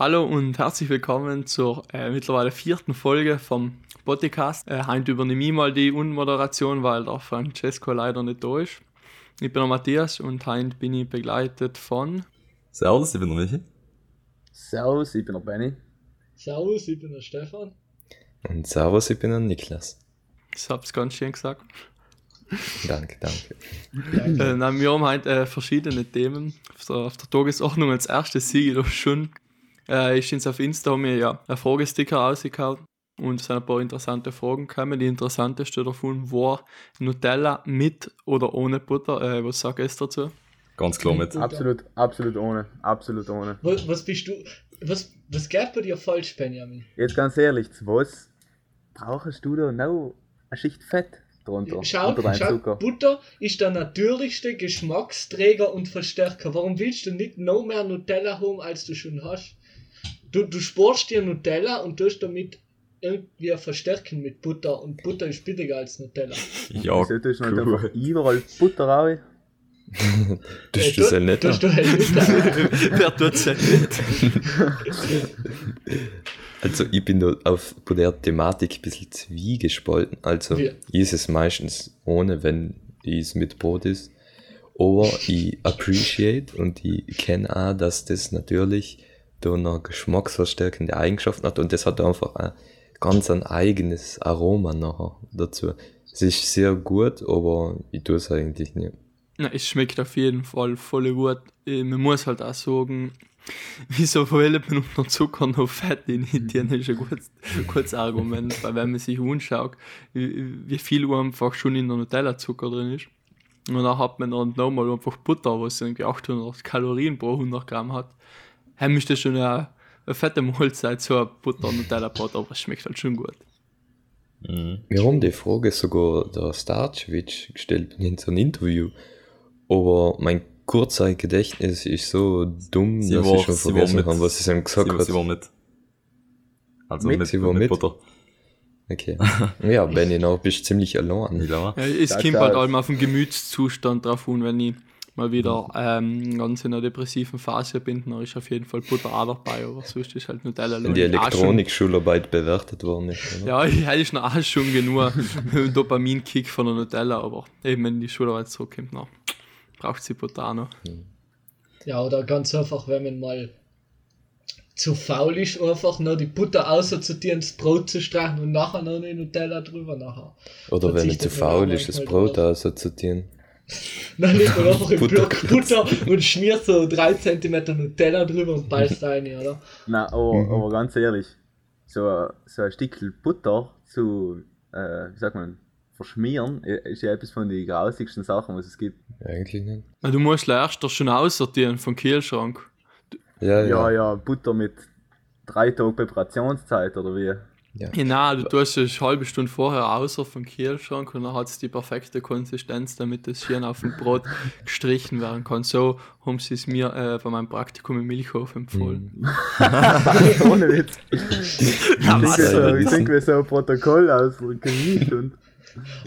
Hallo und herzlich willkommen zur äh, mittlerweile vierten Folge vom Podcast. Äh, heute übernehme ich mal die Unmoderation, weil der Francesco leider nicht da ist. Ich bin der Matthias und heute bin ich begleitet von. Servus, ich bin der Michi. Servus, ich bin der Benny. Servus, ich bin der Stefan. Und Servus, ich bin der Niklas. Ich hab's ganz schön gesagt. Danke, danke. äh, nein, wir haben heute äh, verschiedene Themen auf der, auf der Tagesordnung. Als erstes sehe ich doch schon äh, ist uns auf Insta haben wir ja einen Fragesticker rausgehauen und es sind ein paar interessante Fragen gekommen. Die interessanteste davon war Nutella mit oder ohne Butter. Äh, was sagt es dazu? Ganz klar mit. Absolut, absolut ohne. Absolut ohne. Was, was bist du? Was, was geht bei dir falsch, Benjamin? Jetzt ganz ehrlich, zu was brauchst du da noch eine Schicht Fett drunter? Schau, schau Zucker? Butter ist der natürlichste Geschmacksträger und Verstärker. Warum willst du nicht noch mehr Nutella haben, als du schon hast? Du, du sporst dir Nutella und tust damit irgendwie verstärken mit Butter und Butter ist billiger als Nutella. Ja, du nicht cool. einfach überall Butter rein? Du Äh, das ja nicht tust an. du halt nicht rein. Wer tut's ja nicht? Also ich bin da auf bei der Thematik ein bisschen zwiegespalten. Also Ja. ich ist es meistens ohne, wenn es mit Brot ist. Aber ich appreciate und ich kenne auch, dass das natürlich da noch geschmacksverstärkende Eigenschaften hat und das hat einfach ein ganz ein eigenes Aroma nachher dazu. Es ist sehr gut, aber ich tue es eigentlich nicht. Na, es schmeckt auf jeden Fall voll gut. Äh, Man muss halt auch sagen, wieso verwendet man unter Zucker noch Fett in Indien, ist ein gutes, gutes Argument, weil wenn man sich anschaut, wie, wie viel einfach schon in der Nutella Zucker drin ist. Und dann hat man dann nochmal einfach Butter, was irgendwie 800 Kalorien pro 100 Gramm hat. Ist das schon eine, eine fette Mahlzeit, ein Butter Nutella Brot, aber es schmeckt halt schon gut. Mhm. Wir haben die Frage sogar der Starchewitsch gestellt in so einem Interview. Aber mein kurzer Gedächtnis ist so dumm, Sie dass war- ich schon vergessen mit. habe, was sie ihm gesagt hat. sie war mit. Also Mit? mit, Sie war mit, mit? Butter. Okay. Ja, Benny, noch bist ziemlich allein. Ja. Es kommt halt allem auf den Gemütszustand drauf an, wenn ich mal wieder ähm, ganz in einer depressiven Phase bin, dann ist auf jeden Fall Butter auch dabei, aber sonst ist halt Nutella Wenn die Elektronikschularbeit bewertet worden ist. Oder? Ja, ich hätte schon auch schon genug Dopamin-Kick von der Nutella, aber eben wenn die Schularbeit zurückkommt, dann braucht sie Butter auch noch. Ja, oder ganz einfach, wenn man mal zu faul ist, einfach noch die Butter aussortieren, das Brot zu streichen und nachher noch eine Nutella drüber nachher. Oder wenn ich zu man faul ist, das manchmal Brot drauf. Dann legt man einfach einen Block. Butter und schmiert so 3 cm Nutella drüber und beißt rein, oder? Nein, aber, Mhm. aber ganz ehrlich, so, ein- so ein Stückchen Butter zu, äh, wie sagt man, verschmieren, ist ja etwas von den grausigsten Sachen, was es gibt. Eigentlich nicht. Na, Du musst erst das schon aussortieren vom Kühlschrank. Ja, Ja, ja. ja, Butter mit drei Tagen Präparationszeit oder wie? Genau, du tust es eine halbe Stunde vorher außer vom Kühlschrank und dann hat es die perfekte Konsistenz, damit es schön auf dem Brot gestrichen werden kann. So haben sie es mir äh, bei meinem Praktikum im Milchhof empfohlen. Mhm. Ohne Witz. Ja, Ich denke, das- wie so ein Protokoll aus Chemie und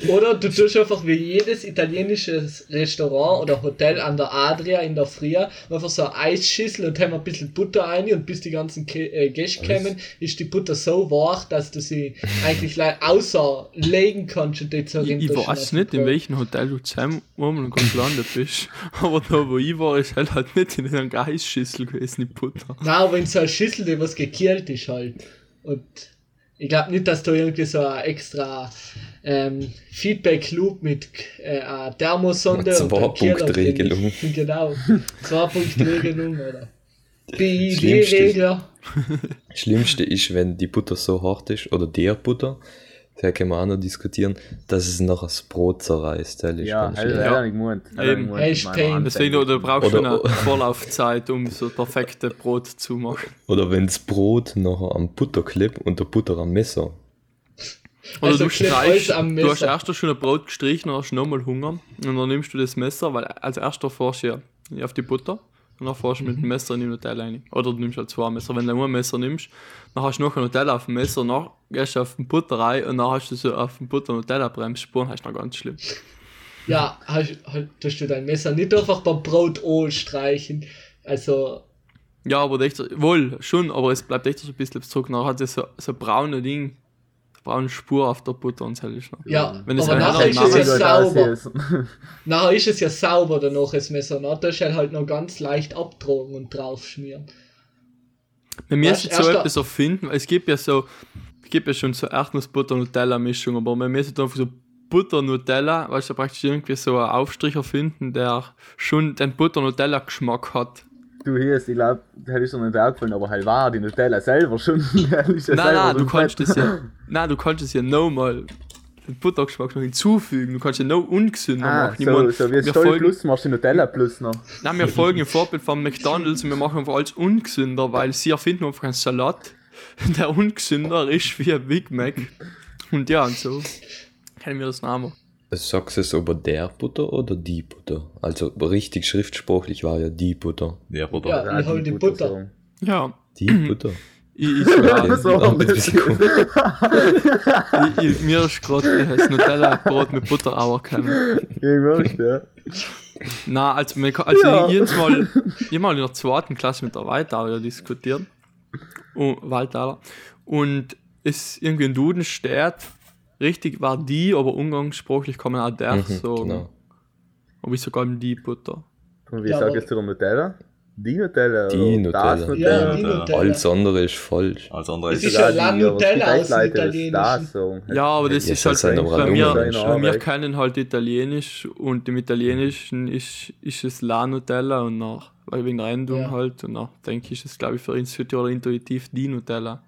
Oder du tust einfach wie jedes italienisches Restaurant oder Hotel an der Adria in der Früh einfach so eine Eisschüssel und haben ein bisschen Butter rein und bis die ganzen Ke äh, Gäste kommen, ist die Butter so weich, dass du sie eigentlich le- außerlegen kannst und die Ich, zerrinnt ich schon weiß nicht, in welchem Hotel du zusammen und gelandet bist, aber da wo ich war, ist halt, halt nicht in einer Geissschüssel gewesen, die Butter. Nein, aber in so einer Schüssel, die was gekühlt ist halt. Und ich glaube nicht, dass da irgendwie so ein extra ähm, Feedback-Loop mit äh, einer Thermosonde Eine und Zwei-Punkt-Regelung. Genau. Zwei-Punkt-Regelung, oder? Das Schlimmste ist, wenn die Butter so hart ist, oder der Butter, da können wir auch noch diskutieren, dass es nachher das Brot zerreißt. Das ist Ja, ich ich Eben. Ansicht. Deswegen, du brauchst schon Oder- eine Vorlaufzeit, um so perfekte Brot zu machen. Oder wenn das Brot nachher am Butter klebt und der Butter am Messer. Oder Also du streichst, du hast erst schon ein Brot gestrichen, dann hast du nochmal Hunger und dann nimmst du das Messer, weil als erster fährst du ja auf die Butter und dann fährst du mit dem Messer in die Nutella rein. Oder du nimmst halt zwei Messer. Wenn du nur ein Messer nimmst, dann hast du noch ein Nutella auf dem Messer, dann gehst du auf den Butter rein und dann hast du so auf dem Butter Nutella Bremsspuren, das ist noch ganz schlimm. Ja, hast, tust du dein Messer nicht einfach beim Brot streichen. Also, Ja, aber echt, wohl, schon, aber es bleibt echt so ein bisschen zurück. Nachher hat es so, so braune Ding, braune Spur auf der Butter und so ist noch. Ja, Wenn es aber ein nachher ist es ja sauber. Ist. Nachher ist es ja sauber danach, das Messer. Na, da ist halt noch ganz leicht abtragen und draufschmieren. Wir müssen Weißt, so erst etwas erfinden, weil es gibt ja so, es gibt ja schon so Erdnuss-Butter-Nutella-Mischung, aber wir müssen einfach so Butter-Nutella, weißt du, praktisch irgendwie so einen Aufstrich erfinden, der schon den Butter-Nutella-Geschmack hat. Du hier ist, ich glaube, das hätte ich schon nicht aufgefallen, aber halt war die Nutella selber schon. Nein, so du es ja, nein, du kannst es ja nochmal den Buttergeschmack noch hinzufügen. Du kannst ja noch ungesünder Ah, machen. So, so wie wir Stolz folgen- Plus machst du Nutella Plus noch. Nein, wir folgen im Vorbild von McDonalds und wir machen einfach alles ungesünder, weil sie erfinden einfach einen Salat, der ungesünder ist wie ein Big Mac. Und ja, und so kennen wir das Namen. Sagst du es über der Butter oder die Butter? Also richtig schriftsprachlich war ja die Butter. Ja, Bruder. Ja. ich hol die Butter. Ja, Die Butter. ich, ich, Ja, das das ist- ich, ich, mir ist gerade das Nutella-Brot mit Butter auch gekommen. Irgendwas, ja. Na, also, wir, also Ja. ich jedes Mal, ich mal in der zweiten Klasse mit der Waldauer diskutiert. Oh, Waldauer. Und es irgendwie in Duden steht, richtig war die, aber umgangssprachlich kann man auch der Mhm, sagen. genau. Aber ich sogar die Butter. Und wie Ja, sagst du der Nutella? Die Nutella? Die oder Nutella. Das Ja, Nutella? die Ja. Nutella. Alles andere ist falsch. Als andere Es ist ist ja La die, Nutella aus dem die das Italienischen. Ja, aber das Ja, ist halt ein bei mir, bei wir Arbeit. kennen halt Italienisch und im Italienischen ist, ist es La Nutella und nach, weil wegen der Endung Ja. halt und nach denke ich, ist es glaube ich für uns oder intuitiv die Nutella.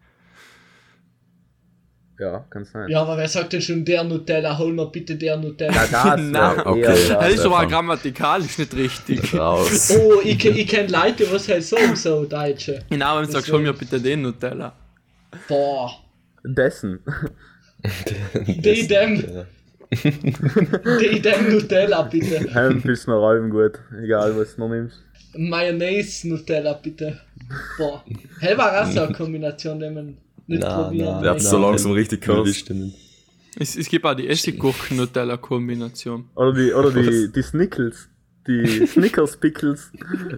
Ja, kann sein. Ja, aber wer sagt denn schon der Nutella? Hol mir bitte der Nutella. Ja, das wär okay. eher Das das. ist aber grammatikalisch nicht richtig. raus. Oh, ich, ich kenne Leute, was halt sagen, so Deutsche. Genau, wenn du sagst, hol mir bitte den Nutella. Boah, Dessen. die dem, die dem Nutella bitte. Bist noch allem gut. Egal, was du noch nimmst. Mayonnaise Nutella bitte. Boah, hell war so eine Kombination, die man nicht Na, probieren na, Der hat möchte. so langsam richtig gehört. Es, es gibt auch die Essiggurken-Nutella-Kombination. Oder die, oder die, die Snickles. Die Snickers Pickles.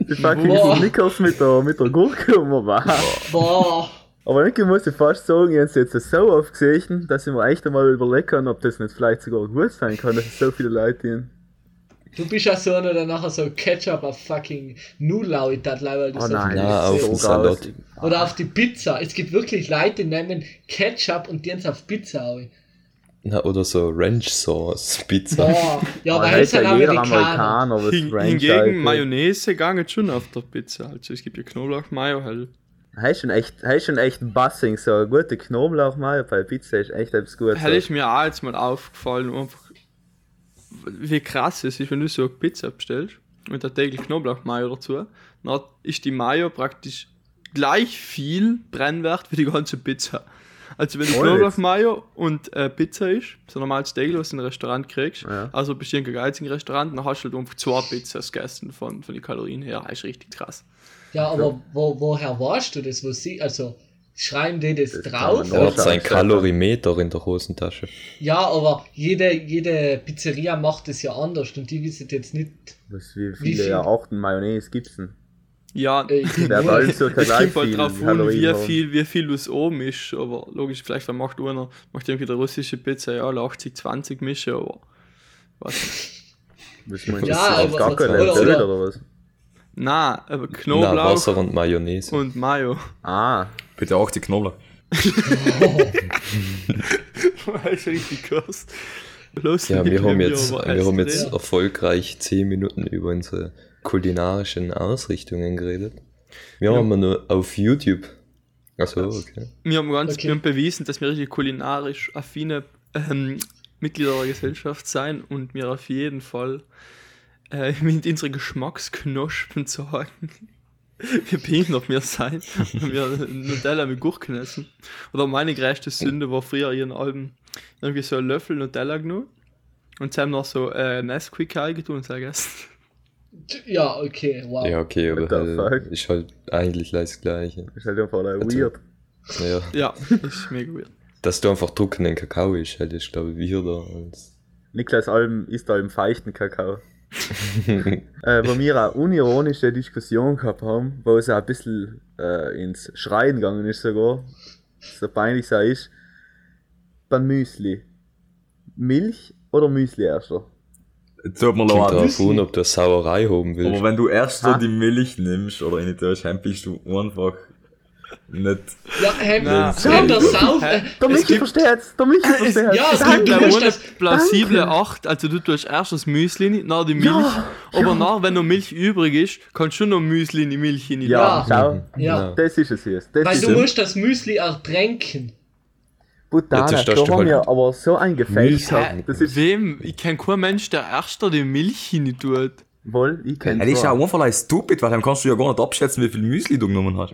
Die fucking Boah. Snickers mit der, mit der Gurke um war. Boah, Aber irgendwie muss ich fast sagen, ich habe jetzt so oft gesehen, dass ich mir echt einmal überlegen kann, ob das nicht vielleicht sogar gut sein kann, dass es so viele Leute gehen. Du bist ja so einer, der nachher so Ketchup auf fucking Nulau hat, weil du Oh so nein, das auf den so Salat. Oder auf die Pizza. Es gibt wirklich Leute, die nehmen Ketchup und die auf Pizza auch. Na, oder so Ranch Sauce Pizza. Boah, ja, Aber aber es halt ja jeder Amerikaner. Amerikaner, was Hin, Ranch hingegen halt. Mayonnaise gange schon auf der Pizza. Also es gibt ja Knoblauch-Mayo halt. Heißt schon echt, heißt schon echt ein Bassing, so eine gute Knoblauch mal bei Pizza ist echt etwas Gutes. Hätte ich mir auch jetzt mal aufgefallen, einfach wie krass es ist, wenn du so eine Pizza bestellst mit der täglich Knoblauch-Mayo dazu, dann ist die Mayo praktisch gleich viel Brennwert wie die ganze Pizza. Also wenn du Knoblauch-Mayo und äh, Pizza ist, so normales Steak, was du in einem Restaurant kriegst, Ja. also bist du in einem geizigen Restaurant, dann hast du halt einfach zwei Pizzas gegessen von, von den Kalorien her, das ist richtig krass. Ja, aber wo, woher weißt du das? Wo sie, also schreiben die das, Das drauf? Er hat Ja, sein. Kalorimeter in der Hosentasche. Ja, aber jede, jede Pizzeria macht es ja anders und die wissen jetzt nicht. Was, wie Wie viele viel? Arten Mayonnaise gibt's denn? Ja, Äh, Der hat alles circa Es kommt halt drauf an, wie viel, wie viel es oben ist, aber logisch, vielleicht macht einer, macht irgendwie der russische Pizza ja alle 80, 20 Mische, aber was nicht. Was meinst du? Ja, Auf aber- gar keine oder- oder- oder was? Na, aber Na, Knoblauch Wasser und Mayonnaise. und Mayo. Ah, Bitte auch die Knoblauch. das ist richtig krass. Los, Ja, wir haben jetzt, wir haben jetzt erfolgreich 10 Minuten über unsere kulinarischen Ausrichtungen geredet. Wir haben aber nur auf YouTube. Achso, okay. Wir haben ganz Okay. wir bewiesen, dass wir richtig kulinarisch affine ähm, Mitglieder der Gesellschaft sein und wir auf jeden Fall äh, mit unseren Geschmacksknospen sagen, wie behindert wir sein, wenn wir Nutella mit Gurken essen. Oder meine größte Sünde war früher ihren Alben irgendwie so einen Löffel Nutella genommen und sie haben noch so äh, Nesquik eingetun und gegessen. Ja, okay, wow. Ja, okay, aber halt, ist halt eigentlich das Gleiche. ist halt einfach Also- weird. Ja, Ja, das ist mega weird. dass du einfach trockenen Kakao ist, halt ist, glaube ich, weirder als. Niklas Alm isst Alm feuchten Kakao. äh, wo wir eine unironische Diskussion gehabt haben, wo es auch ein bisschen äh, ins Schreien gegangen ist sogar, so peinlich auch ist, beim Müsli. Milch oder Müsli erster? Tut mir Kommt leid. darauf an, ob du eine Sauerei haben willst. Aber wenn du erst so Ha? die Milch nimmst oder in die dann bist du einfach nicht. Ja, Hem, Na. Hem der Sauf. Hä? Äh, Der Es Michi gibt- versteht's! Der Michi versteht's! ja, es gibt- musst ohne das- plausible 8, also du tust erst das Müsli, dann die Milch, Ja, aber nach, wenn noch Milch übrig ist, kannst du noch Müsli in die Milch hinein. Ja, Ja. schau. ja. Das ist es jetzt. Das Weil ist du es. musst das Müsli ertränken. Butane, Ja, das da darfst du haben wir aber so ein Gefäß Milch gehabt. haben. Das ist Wem? Ich kenn keinen Mensch, der erster die Milch hinein tut. wohl, ich kenn's Das ist ja auch. einfach stupid, weil dann kannst du ja gar nicht abschätzen, wie viel Müsli du genommen hast.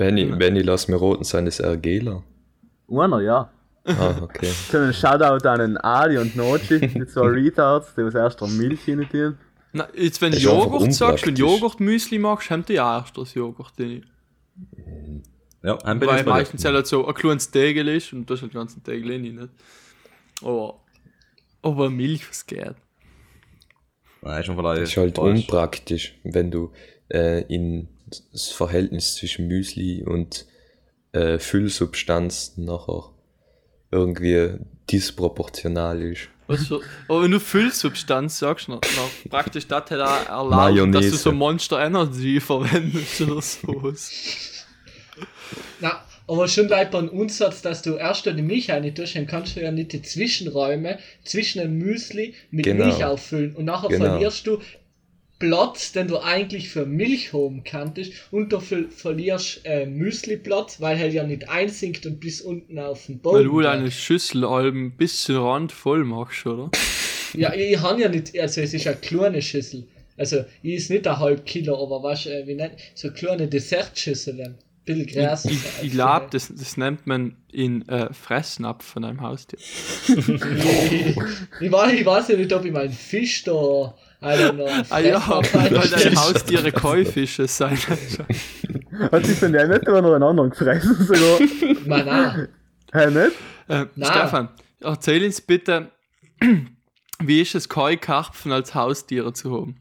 Benny, Benny, lass mir roten sein, das ist ein Gela. Einer, ja. Ah, okay. So einen Shoutout an den Adi und Nochi, die zwei Retards, die was erst am Milch hinein tun. Na, jetzt wenn du Joghurt sagst, wenn unpraktisch. Joghurt Müsli machst, haben die ja erst das Joghurt drin. Ja, ein bin Weil meistens halt so ein kleines Tegel ist und das ist halt den ganzen Tegel rein, nicht? Aber, aber Milch, was geht? Nein, schon vielleicht. Das ist halt falsch. unpraktisch, wenn du äh, in das Verhältnis zwischen Müsli und äh, Füllsubstanz nachher irgendwie disproportional ist. Was für, aber wenn du Füllsubstanz sagst, na, praktisch das hat auch erlaubt, Mayonnaise. dass du so Monster Energy verwendest oder sowas. Na, aber schon leid beim Unsatz, dass du erst die Milch rein tust, dann kannst du ja nicht die Zwischenräume zwischen dem Müsli mit Genau. Milch auffüllen und nachher Genau. verlierst du Platz, den du eigentlich für Milch haben kanntest und dafür verlierst äh, Müsli-Platz, weil er ja nicht einsinkt und bis unten auf den Boden Weil du deine Schüssel Alben bis zum Rand voll machst, oder? Ja, ich, ich habe ja nicht, also es ist eine kleine Schüssel. Also, ich ist nicht ein halb Kilo, aber was, äh, wie nennt, so kleine Dessertschüsseln. Bisschen Gras. Ich, ich glaube, das, das nennt man in äh, Fressnapf von einem Haustier. ich, ich, weiß, ich weiß ja nicht, ob ich meinen Fisch da, Alter, noch Ah ja, weil deine Haustiere Käufische sein. Hat sich denn der nicht über noch einen anderen gefressen sogar? Man, nein. Hä, nicht? Äh, Na. Stefan, erzähl uns bitte, wie ist es, Keukarpfen als Haustiere zu haben?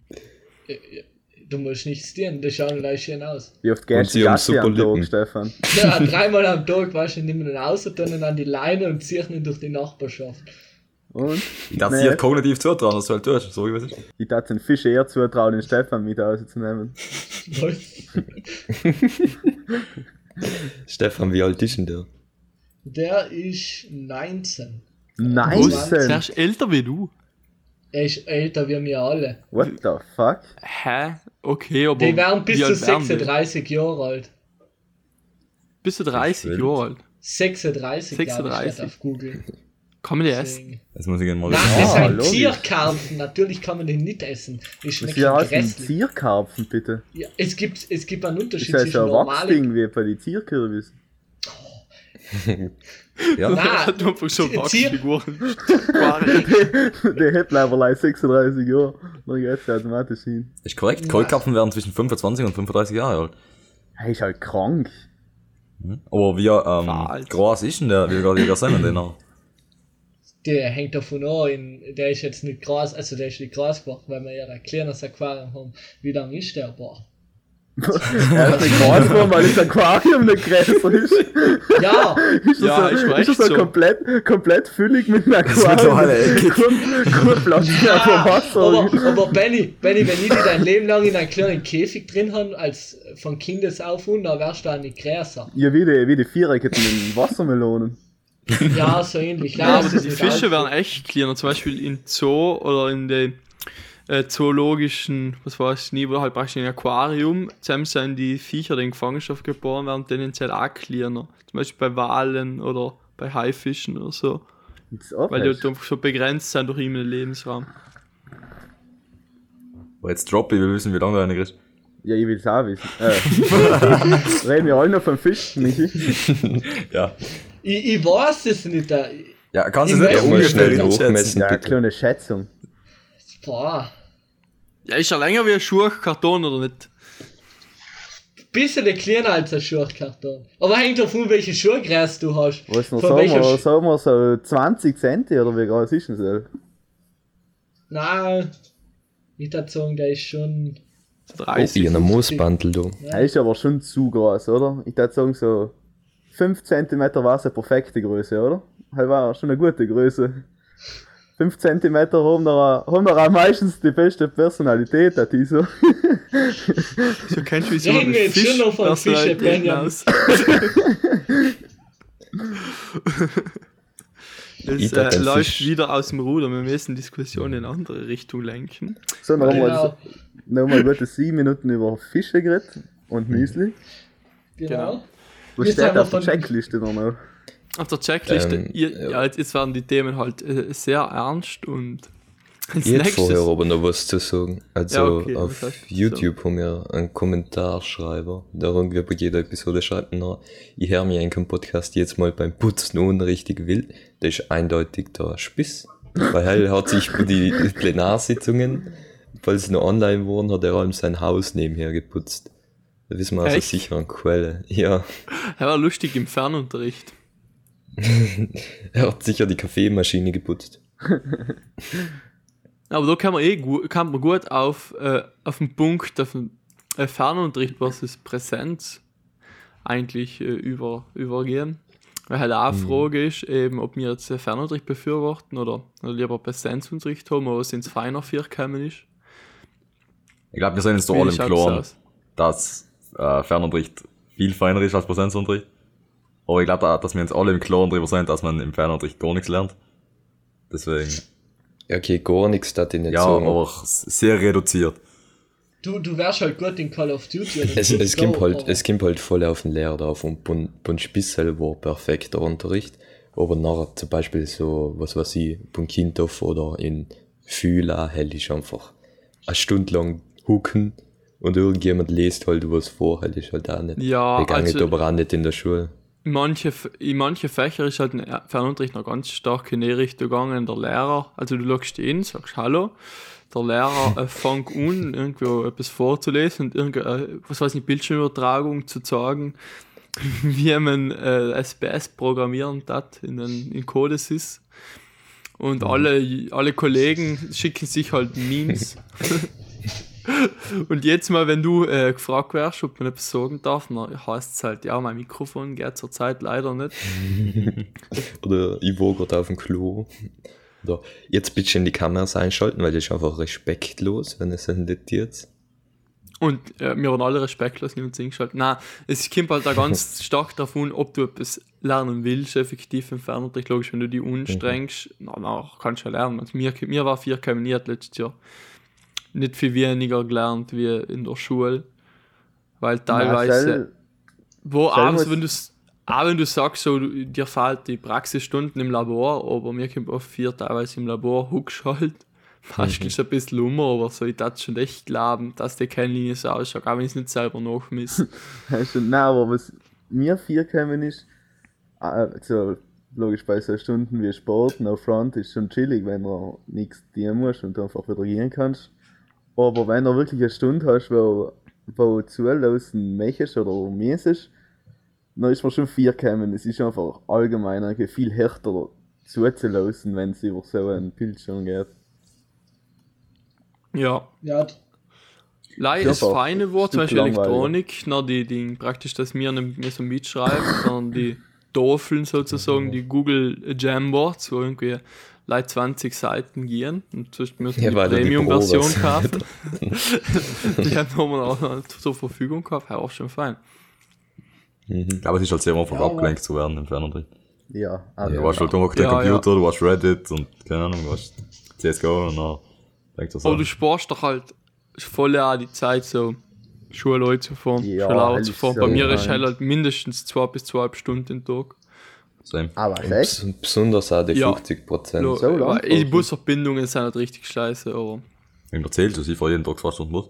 Du musst nichts tun, das schaut gleich schön aus. Wie oft gehst sie du Gassi am super Tag. Stefan? Ja, dreimal am Tag, weißt du, nehmen ihn raus und dann an die Leine und ziehen ihn durch die Nachbarschaft. Und? Ich darf dir kognitiv zutrauen, dass du halt tust, so wie es ist. Ich darf den Fisch eher zutrauen, den Stefan mit rauszunehmen. Stefan, wie alt ist denn der? Der ist 19. Der Nice! ist älter wie du. Er ist älter wie wir alle. What the fuck? Hä? Okay, aber. Die werden bis zu alt werden die? 36 Jahre alt. Bis zu 30 Wild. Jahre alt. 36, 36. 36. steht auf Google. Kann man die essen? Jetzt muss ich gerne mal Nein, wissen. das Ah, sind logisch. Zierkarpfen. Natürlich kann man den nicht essen. Die Was schmecken hier heißt ein grässlich. Zierkarpfen, bitte? Ja, es, gibt, es gibt einen Ist Unterschied das zwischen so ein normalen... Wachsding wie bei den Zierkürbis? Ja, Nein, du Zier- Zier- Wachsfiguren. Der hat leider 36 Jahre. Dann geht's automatisch hin. ist korrekt. Keulkapfen werden zwischen 25 und 35 Jahre alt. Er ist halt krank. Aber wie ähm, groß ist denn der, wie gerade der sein, den noch? Der hängt davon an, in, der ist jetzt nicht groß, also der ist nicht groß geworden, weil wir ja ein kleines Aquarium haben. Wie lang ist der? Boah. er ist nicht groß geworden, weil das Aquarium nicht größer ist. Ja, Ist Ja, das ist so, echt ist das so, so. komplett, komplett füllig mit einem Aquarium? eckig. Gut, gut Platz ja, Wasser. aber, aber Benny, Benny, wenn ich dich dein Leben lang in einem kleinen Käfig drin habe, als von Kindesauf an, dann wärst du auch nicht größer. Ja, wie die, wie die Vierecke in den Wassermelonen. Ja, so ähnlich. Ja, aber es die nicht Fische werden echt kleiner. Zum Beispiel in Zoo oder in den äh, zoologischen, was weiß ich nie, wo halt praktisch in einem Aquarium zusammen sind die Viecher, die in Gefangenschaft geboren werden, tendenziell auch kleiner. Zum Beispiel bei Walen oder bei Haifischen oder so. Weil die halt so begrenzt sind durch ihren Lebensraum. Aber jetzt drop ich, wir wissen, wie lange du eine kriegst. Ja, ich will's auch wissen. Äh, reden wir alle noch vom Fisch, Michi? Ja. Ich, ich weiß es nicht. äh, Ja, kannst du Ich es nicht ungefähr hochmessen. Ja, eine bitte. kleine Schätzung. Boah. Ja, ist ja länger wie ein Schuhkarton oder nicht? Bisschen kleiner als ein Schurchkarton. Aber hängt davon, welche Schuhgröße du hast. Was noch sagen wir, sagen wir so 20 Cent oder wie groß ist denn das? Nein. Ich würde sagen, der ist schon. Oh, 30. ich habe einen Moosbandel da. Er ist aber schon zu groß, oder? Ich würde sagen, so 5 cm war es eine perfekte Größe, oder? Er war schon eine gute Größe. 5 cm haben da haben da auch meistens die beste Personalität, hat die so. So kennst du wie so wir jetzt schon noch von Fische, aus. Dachte, äh, ein läuft Fisch. wieder aus dem Ruder. Wir müssen Diskussionen in andere Richtung lenken. So, dann haben wir Genau, jetzt noch mal gute 7 Minuten über Fische geredet und Müsli. genau. Was steht haben wir auf der von- Checkliste noch mal? Auf der Checkliste, Ähm, ihr, ja. ja. jetzt, werden die Themen halt äh, sehr ernst und als Ich hätte vorher aber noch was zu sagen. Also Ja, okay, auf YouTube haben wir einen Kommentarschreiber, der irgendwie bei jeder Episode schreibt, na, ich höre mir einen Podcast jetzt mal beim Putzen und richtig wild. Das ist eindeutig der Spiss. Weil er hat sich bei die Plenarsitzungen, weil sie noch online waren, hat er allem sein Haus nebenher geputzt. Da wissen wir also Echt? sicher an Quelle. Ja, Er war lustig im Fernunterricht. er hat sicher die Kaffeemaschine geputzt. Aber da kann man eh gut, kann man gut auf, äh, auf den Punkt, auf den äh, Fernunterricht versus Präsenz eigentlich äh, über, übergehen. Weil halt auch eine Frage ist, eben, ob wir jetzt Fernunterricht befürworten oder, oder lieber Präsenzunterricht haben, oder was ins feiner vier gekommen ist. Ich glaube, wir sind uns da alle im Klaren, dass äh, Fernunterricht viel feiner ist als Präsenzunterricht. Aber ich glaube, da- dass wir uns alle im Klaren darüber sind, dass man im Fernunterricht gar nichts lernt. Deswegen, Ja, Okay, gar nichts, das ich nicht ja, sagen. aber sehr reduziert. Du, du wärst halt gut in Call of Duty. oder Es, es, so, kommt halt, es kommt halt voll auf den Lehrer drauf und beim Spissel war perfekter Unterricht, aber nachher zum Beispiel so, was weiß ich, Kindhof oder in Fühla hell ist einfach eine Stunde lang hucken und irgendjemand liest halt was vor, hell ist halt auch nicht. Ja, Begangen also- aber auch nicht in der Schule. In manche, in manche Fächer ist halt ein Fernunterricht noch ganz stark in die Richtung gegangen. Der Lehrer, also du loggst in, sagst Hallo, der Lehrer äh, fängt an, irgendwo etwas vorzulesen und irgend, äh, was weiß ich, Bildschirmübertragung zu sagen, wie man äh, SPS programmieren hat in, den, in Codesys. Und alle, alle Kollegen schicken sich halt Memes. Und jetzt mal, wenn du äh, gefragt wärst, ob man etwas sagen darf, dann heißt es halt, ja, mein Mikrofon geht zurzeit leider nicht. Oder ich war gerade auf dem Klo. Oder jetzt bitte in die Kameras einschalten, weil das ist einfach respektlos, wenn es sendet Und äh, wir waren alle respektlos uns eingeschaltet. Nein, es kommt halt da ganz stark davon, ob du etwas lernen willst, effektiv im Fernunterricht. Logisch, wenn du dich unstrengst, na, na, kannst du ja lernen. Also mir, mir war vier kombiniert letztes Jahr. Nicht viel weniger gelernt wie in der Schule. Weil teilweise. Marcel, Wo Stell abends, wenn du auch wenn du sagst, so, dir fehlt die Praxisstunden im Labor, aber mir kommt oft vier teilweise im Labor, huckst halt. Meistens ein bisschen um, aber so, ich darf schon echt glauben, dass die Kennlinie so ausschaut, auch wenn ich es nicht selber nachmiss. Hast du, nein, aber was mir vier gekommen ist, äh, so, logisch bei so Stunden wie Sport, no front, ist schon chillig, wenn du nichts tun musst und du einfach wieder gehen kannst. Aber wenn du wirklich eine Stunde hast, wo, wo du zulassen möchtest oder müsstest, dann ist mir schon vier gekommen. Es ist einfach allgemein viel härter zuzulassen, wenn es über so einen Bildschirm geht. ja. Ja, das aber feine Wort, zum Beispiel. Elektronik, na, die, die praktisch, dass wir nicht mehr so mitschreiben, sondern die Tafeln sozusagen, die Google Jamboards, wo irgendwie Leute 20 Seiten gehen und sonst müssen Ja, die Premium-Version kaufen. die haben wir auch noch zur Verfügung gehabt, ja, auch schon fein. Ich glaube, es ist halt sehr einfach Ja, aber- abgelenkt zu werden im Fernunterricht. Ja, aber Du warst halt auf dem Ja, Computer, du hast Reddit und keine Ahnung, du hast CSGO und dann denkst du so. Aber du sparst doch halt voll auch die Zeit, so Schule zu fahren, Ja, Schule zu fahren. Bei mir ist halt mindestens zwei bis zweieinhalb Stunden im Tag. Same. aber echt? Bes- Besonders auch die Ja. 50 Prozent. Lo- so lang die. Busverbindungen sind halt richtig scheiße, aber. Wem erzählst du, ich fahre jeden Tag zwei Stunden Bus?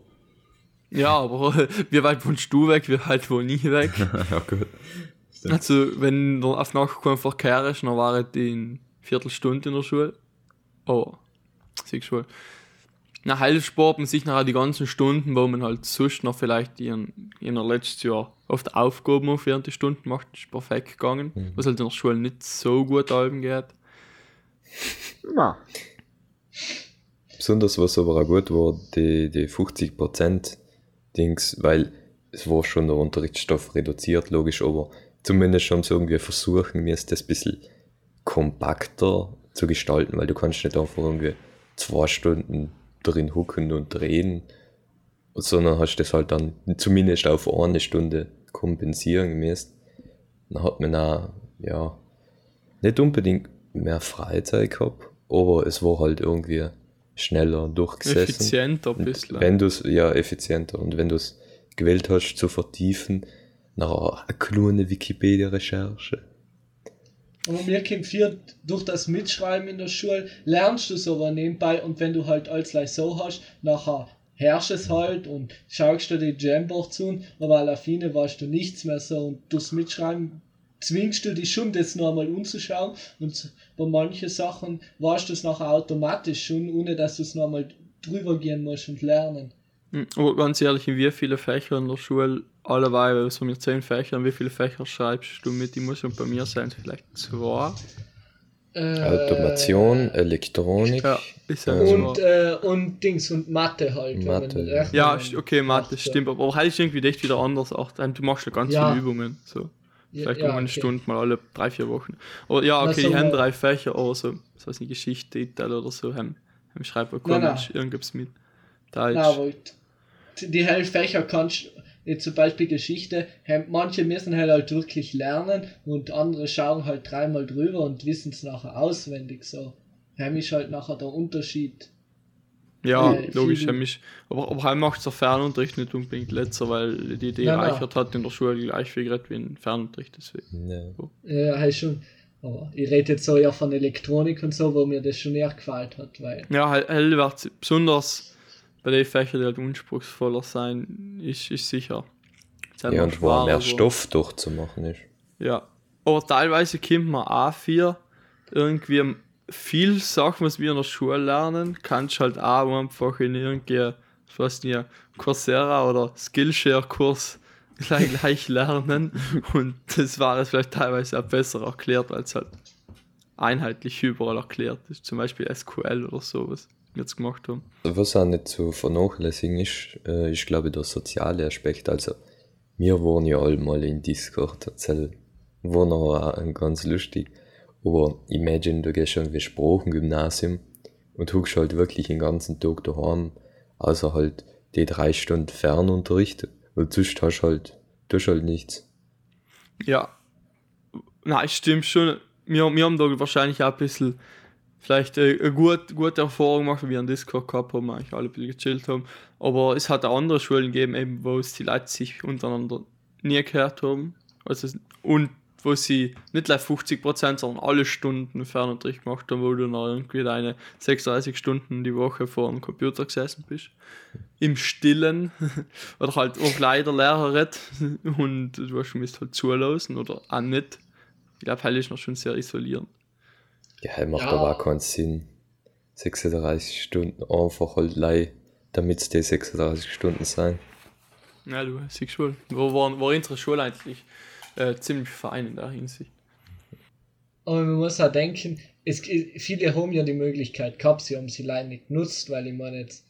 Ja, aber wie weit wohnst du weg, wie weit wohne ich weg? ja, gut. Stimmt. Also, wenn du auf Nacht kein Verkehr ist, dann war ich in Viertelstunde in der Schule. Oh, siehst du wohl. Na, halt spart man sich nachher die ganzen Stunden, wo man halt sonst noch vielleicht in, in der letztes Jahr oft Aufgaben auf während die Stunden macht, ist perfekt gegangen. Was halt in der Schule nicht so gut alben geht. Na, besonders was aber auch gut war, die, die 50% Dings, weil es war schon der Unterrichtsstoff reduziert, logisch, aber zumindest haben sie irgendwie versuchen, mir ist das ein bisschen kompakter zu gestalten, weil du kannst nicht einfach irgendwie zwei Stunden drin hucken und reden, sondern hast das halt dann zumindest auf eine Stunde kompensieren müssen. Dann hat man auch, ja, nicht unbedingt mehr Freizeit gehabt, aber es war halt irgendwie schneller durchgesessen. effizienter ein bisschen. Wenn du es, ja, effizienter. Und wenn du es gewählt hast, zu vertiefen, nach eine kleine Wikipedia-Recherche. Aber mir kommt viel durch das Mitschreiben in der Schule, lernst du aber nebenbei und wenn du halt alles gleich so hast, nachher herrsch es halt und schaust dir die Jamboard zu, aber fine weißt du nichts mehr so und durchs Mitschreiben zwingst du dich schon, das noch einmal umzuschauen und bei manchen Sachen weißt du es nachher automatisch schon, ohne dass du es noch einmal drüber gehen musst und lernen. Hm, Aber ganz ehrlich, in wie viele Fächer in der Schule, alleweil, also mit zehn Fächern, wie viele Fächer schreibst du mit? Die muss und bei mir sein, vielleicht zwei. Äh, Automation, Elektronik. Ja, ist ja Ähm, Und, äh, und Dings und Mathe halt. Mathe. Ja, okay, Mathe, macht, stimmt, aber halt ist irgendwie echt wieder anders. Auch, du machst ja ganz Ja. viele Übungen. So. Ja, Vielleicht ja, um eine okay. Stunde mal alle drei, vier Wochen. Aber ja, okay, so die haben drei Fächer, aber so, so weiß nicht, Geschichte, Ital oder so, haben, haben Schreiber Nein, nein. College, irgendwas mit. Deutsch. Na, aber die hell Fächer kannst jetzt zum Beispiel Geschichte, manche müssen halt, halt wirklich lernen und andere schauen halt dreimal drüber und wissen es nachher auswendig so. Heim ist halt nachher der Unterschied. Ja, Äh, logisch, mich. Aber, aber heim macht der Fernunterricht nicht unbedingt letzter, weil die Idee Nein, nein. reichert hat in der Schule gleich viel geredet wie in Fernunterricht. Deswegen. Ja. Ja, halt schon. Aber ich rede jetzt so eher von Elektronik und so, wo mir das schon eher gefällt hat, weil. Ja, hell wird besonders bei den Fächern, die halt anspruchsvoller sein, ist, ist sicher. Ja, und wo auch mehr aber- Stoff durchzumachen ist. Ja. Aber teilweise kommt man A4 irgendwie viel Sachen, was wir in der Schule lernen, kannst halt auch einfach in irgendwie, ich weiß nicht, Coursera oder Skillshare-Kurs gleich, gleich lernen. Und das war es vielleicht teilweise auch besser erklärt, es halt einheitlich überall erklärt ist. Zum Beispiel SQL oder sowas, jetzt gemacht haben. Was auch nicht zu vernachlässigen ist, äh, ist glaube ich der soziale Aspekt. Also, wir waren ja alle mal in Discord, das war noch ganz lustig. Aber imagine, du gehst irgendwie Sprachengymnasium und huckst halt wirklich den ganzen Tag daheim, außer halt die drei Stunden Fernunterricht und sonst hast halt, tust halt nichts. Ja. Nein, stimmt schon. Wir, wir haben da wahrscheinlich auch ein bisschen vielleicht äh, eine gut, gute Erfahrung gemacht, wie wir an Discord gehabt haben, eigentlich alle ein bisschen gechillt haben. Aber es hat auch andere Schulen gegeben, eben, wo es die Leute sich untereinander nie gehört haben. Also, und wo sie nicht gleich 50%, sondern alle Stunden Fernunterricht gemacht haben, wo du noch irgendwie deine 36 Stunden die Woche vor dem Computer gesessen bist. Im Stillen. oder halt auch leider Lehrer und du hast musst halt zulassen oder auch nicht. Ich glaube, halt ist noch schon sehr isolierend. Ja, macht Ja. aber auch keinen Sinn. 36 Stunden einfach halt lei, damit es die 36 Stunden sein. Ja, du siehst schon. Wo war, war unsere Schule eigentlich äh, ziemlich fein in der Hinsicht. Aber man muss auch denken, es, viele haben ja die Möglichkeit gehabt, sie haben sie leider nicht genutzt, weil ich meine jetzt,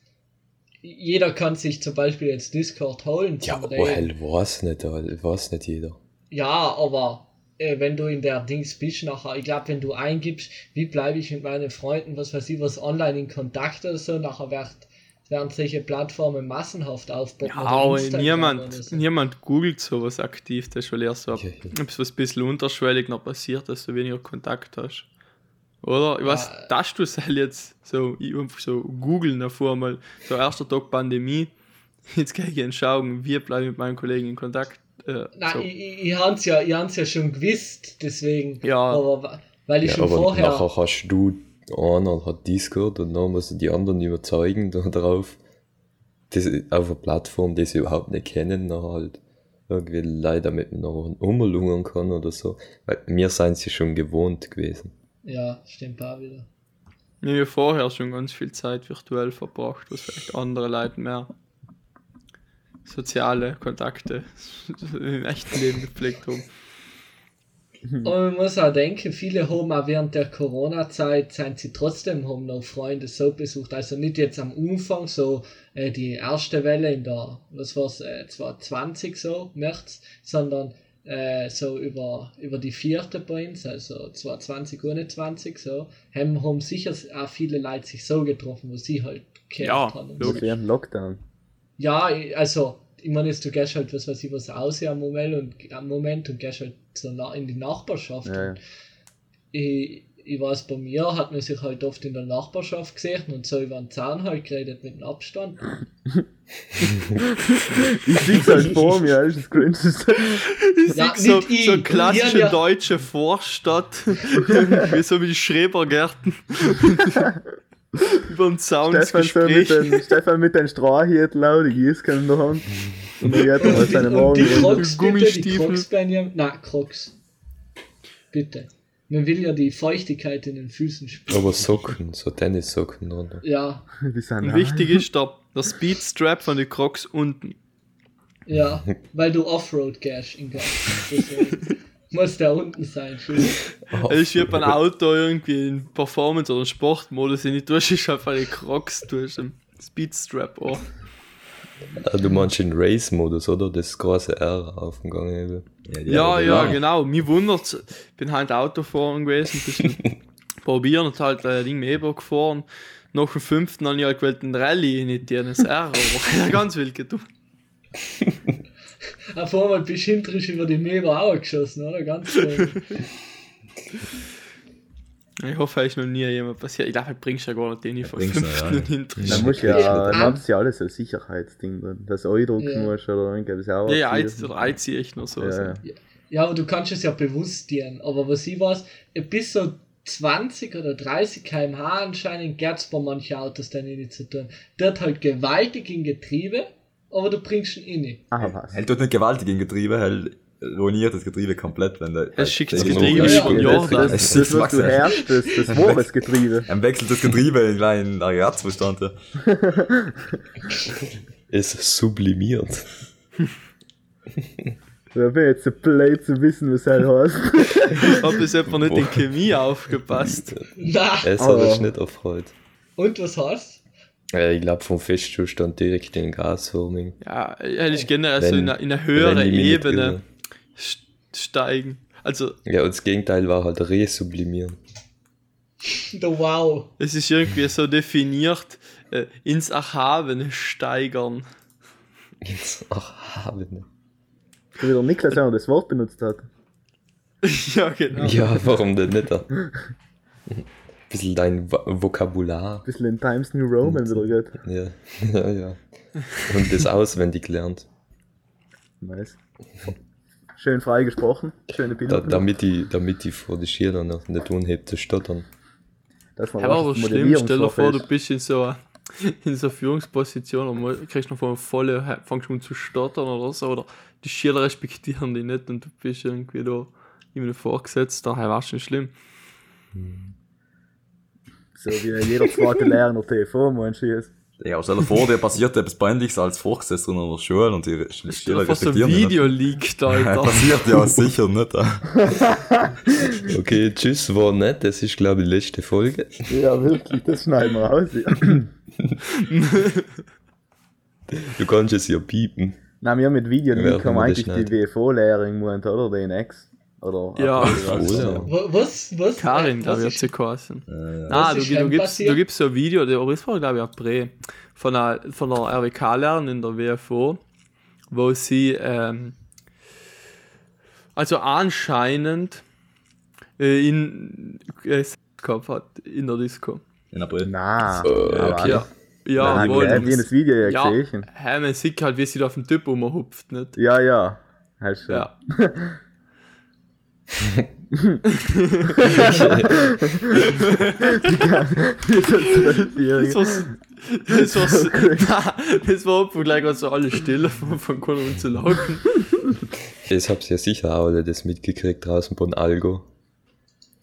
jeder kann sich zum Beispiel jetzt Discord holen. Ja, aber Reden. hell weiß nicht, weiß nicht jeder. Ja, aber äh, wenn du in der Dings bist nachher, ich glaube, wenn du eingibst, wie bleibe ich mit meinen Freunden, was weiß ich, was online in Kontakt oder so, nachher wird, werden solche Plattformen massenhaft aufbauen. Ja, aber niemand, niemand googelt sowas aktiv, das ist schon eher so ja. etwas, was ein bisschen unterschwellig noch passiert, dass du weniger Kontakt hast. Oder? Ich weiß, Ja. dass du es halt jetzt so, ich einfach so googeln davor mal, so erster Tag Pandemie, jetzt kann ich schauen, wie bleibe ich mit meinen Kollegen in Kontakt. Nein, so. ich, ich, ich hab's ja, ich hab's ja schon gewusst, deswegen. Ja. Aber weil ich Ja, schon aber vorher. nachher hast du, einer hat Discord und dann musst du die anderen überzeugen darauf, das auf einer Plattform, die sie überhaupt nicht kennen, nachher halt irgendwie leider mit noch umlungern kann oder so. Weil mir seien sie schon gewohnt gewesen. Ja, stimmt auch wieder. Wir haben ja vorher schon ganz viel Zeit virtuell verbracht, was vielleicht andere Leute mehr soziale Kontakte im echten Leben gepflegt haben. Und man muss auch denken, viele haben auch während der Corona-Zeit, sind sie trotzdem, haben noch Freunde so besucht. Also nicht jetzt am Anfang, so äh, die erste Welle in der, was war's, äh, 2020 so, März, sondern äh, so über, über die vierte bei uns, also 2020, 21 so, haben, haben sicher auch viele Leute sich so getroffen, wo sie halt gehört Ja, haben. logisch. während Lockdown. Ja, ich- also, ich meine, jetzt du gehst halt, was weiß ich, was aus am Moment und am Moment und gehst halt so na, in die Nachbarschaft. Ja, ja. Und ich, ich weiß, bei mir hat man sich halt oft in der Nachbarschaft gesehen und so über den Zaun halt geredet mit dem Abstand. Ich sehe halt vor mir, das ist das Cringeste. Ich Ja, so, ich. so klassische ja- deutsche Vorstadt, wie so wie Schrebergärten. Über den Zaun ins Stefan, so mit den, Stefan mit den Strohhüten laut, die Gießkanne in der Hand. Und dann geht er mal seine und die. Crocs, bitte, die Gummistiefel. Crocs, Benjamin. Na, Crocs. Bitte. Man will ja die Feuchtigkeit in den Füßen spüren. Aber Socken, so Tennissocken drunter. Ja, Die sind Und wichtig ist der, der Speedstrap von den Crocs unten. ja, weil du Offroad gehst in Gas. Muss der unten sein. Es ist wie beim Auto irgendwie in Performance- oder Sportmodus. Wenn du tust, ist einfach die Crocs, du hast einen Speedstrap an. Ah, Du meinst den Race-Modus, oder? Das große R auf dem Gang eben. die Ja, haben- ja, genau. Mir wundert Ich bin halt Autofahren gewesen, ein bisschen probieren und halt ein Ding mit Eber gefahren. Nach dem fünften habe ich halt gewählt ein Rallye, nicht die NSR, aber ja, ganz wild getan. Auf einmal bist du hinterisch über die Meber auch geschossen, oder? Ganz. Ich hoffe, es ist noch nie jemand passiert. Ich glaube, ich bringst ja gar nicht den von bringst du, fünften ja. und hinten. Da muss Ja, ja, dann haben sie ja alles so ein Sicherheitsding drin. Das eindrucken Ja. musst oder irgendwas auch. Ja, ja, sehe ich noch so. ja, so. ja. Ja, aber du kannst es ja bewusst dienen. Aber was ich weiß, bis so 20 oder 30 km/h anscheinend geht's bei manchen Autos dann nicht zu tun. Dort halt gewaltig in Getriebe, aber du bringst ihn rein. Ah, was? Hält dort nicht gewaltig in Getriebe, hält ruiniert das Getriebe komplett, wenn der. Er schickt das Getriebe. Das, Jordan. das, Es ist was du herrschst, das, das wahres Getriebe. Er wechselt das Getriebe in einen Aggregatzustand. Ja. Es sublimiert. Da bin ich jetzt so blöd zu wissen, was er heißt. Hat bis etwa nicht in Chemie aufgepasst. Es hat Aber- uns nicht erfreut. und was heißt? Äh, ich glaube, vom Festzustand direkt in Gasforming. Ja, hätte ich generell so Wenn- in eine, in eine höhere Ebene steigen. Also, Ja, und das Gegenteil war halt resublimieren. Wow. es ist irgendwie so definiert, äh, ins Erhabene steigern. Ach, haben. Wie der Niklas auch das Wort benutzt hat. ja, genau. Ja, warum denn nicht? Ein bisschen dein Vokabular. Ein bisschen in Times New Roman wieder geht. Ja, ja, ja. Und das auswendig lernt. Nice. Schön frei gesprochen. Schöne Da, Bilder. damit, die, damit die vor die Schüler noch nicht unhebt zu stottern. Das war Aber, aber schlimm, stell dir vor, du bist in so, in so einer Führungsposition und kriegst noch von volle, fangst an zu stottern oder so, oder die Schüler respektieren dich nicht und du bist irgendwie da jemandem vorgesetzt, daher war schon schlimm. So wie jeder zweite Lehrer TV, meinst du jetzt? Ja, stell dir vor, dir passiert etwas Peinliches als Vorgesetzter in der Schule und die Schüler so ein Video liegt, nicht. Alter. passiert ja sicher nicht. Okay, tschüss, war nett. Das ist, glaube ich, die letzte Folge. Ja, wirklich, das schneiden wir raus. Ja. Du kannst es ja piepen. Nein, wir haben mit Video Ja, Link haben eigentlich die. WFO-Lehrerin gemeint, oder? Den Ex. Oder Ja. Oh, ja. Wa- Was? Was? Karin, was glaube ich, hat ist- sie geheißen. Äh, Ah, du, ist du, gibst, du gibst so ein Video, der aber das war, glaube ich, April, von einer, von einer RWK-Lehrerin in der WFO, wo sie, ähm, also anscheinend, äh, in, äh, gehabt hat, in der Disco. in April. Nein. Äh, aber Ja, ja, Nein, wohl. das Video ja, Ja, gesehen. hä, man sieht halt, wie sie da auf den Typ rumhupft, nicht? Ja, ja. Du. Ja. Das war, das war, das war einfach gleich also alle Stille von, von Kunden zu lachen. Das habt ihr sicher auch alle das mitgekriegt draußen von Algo.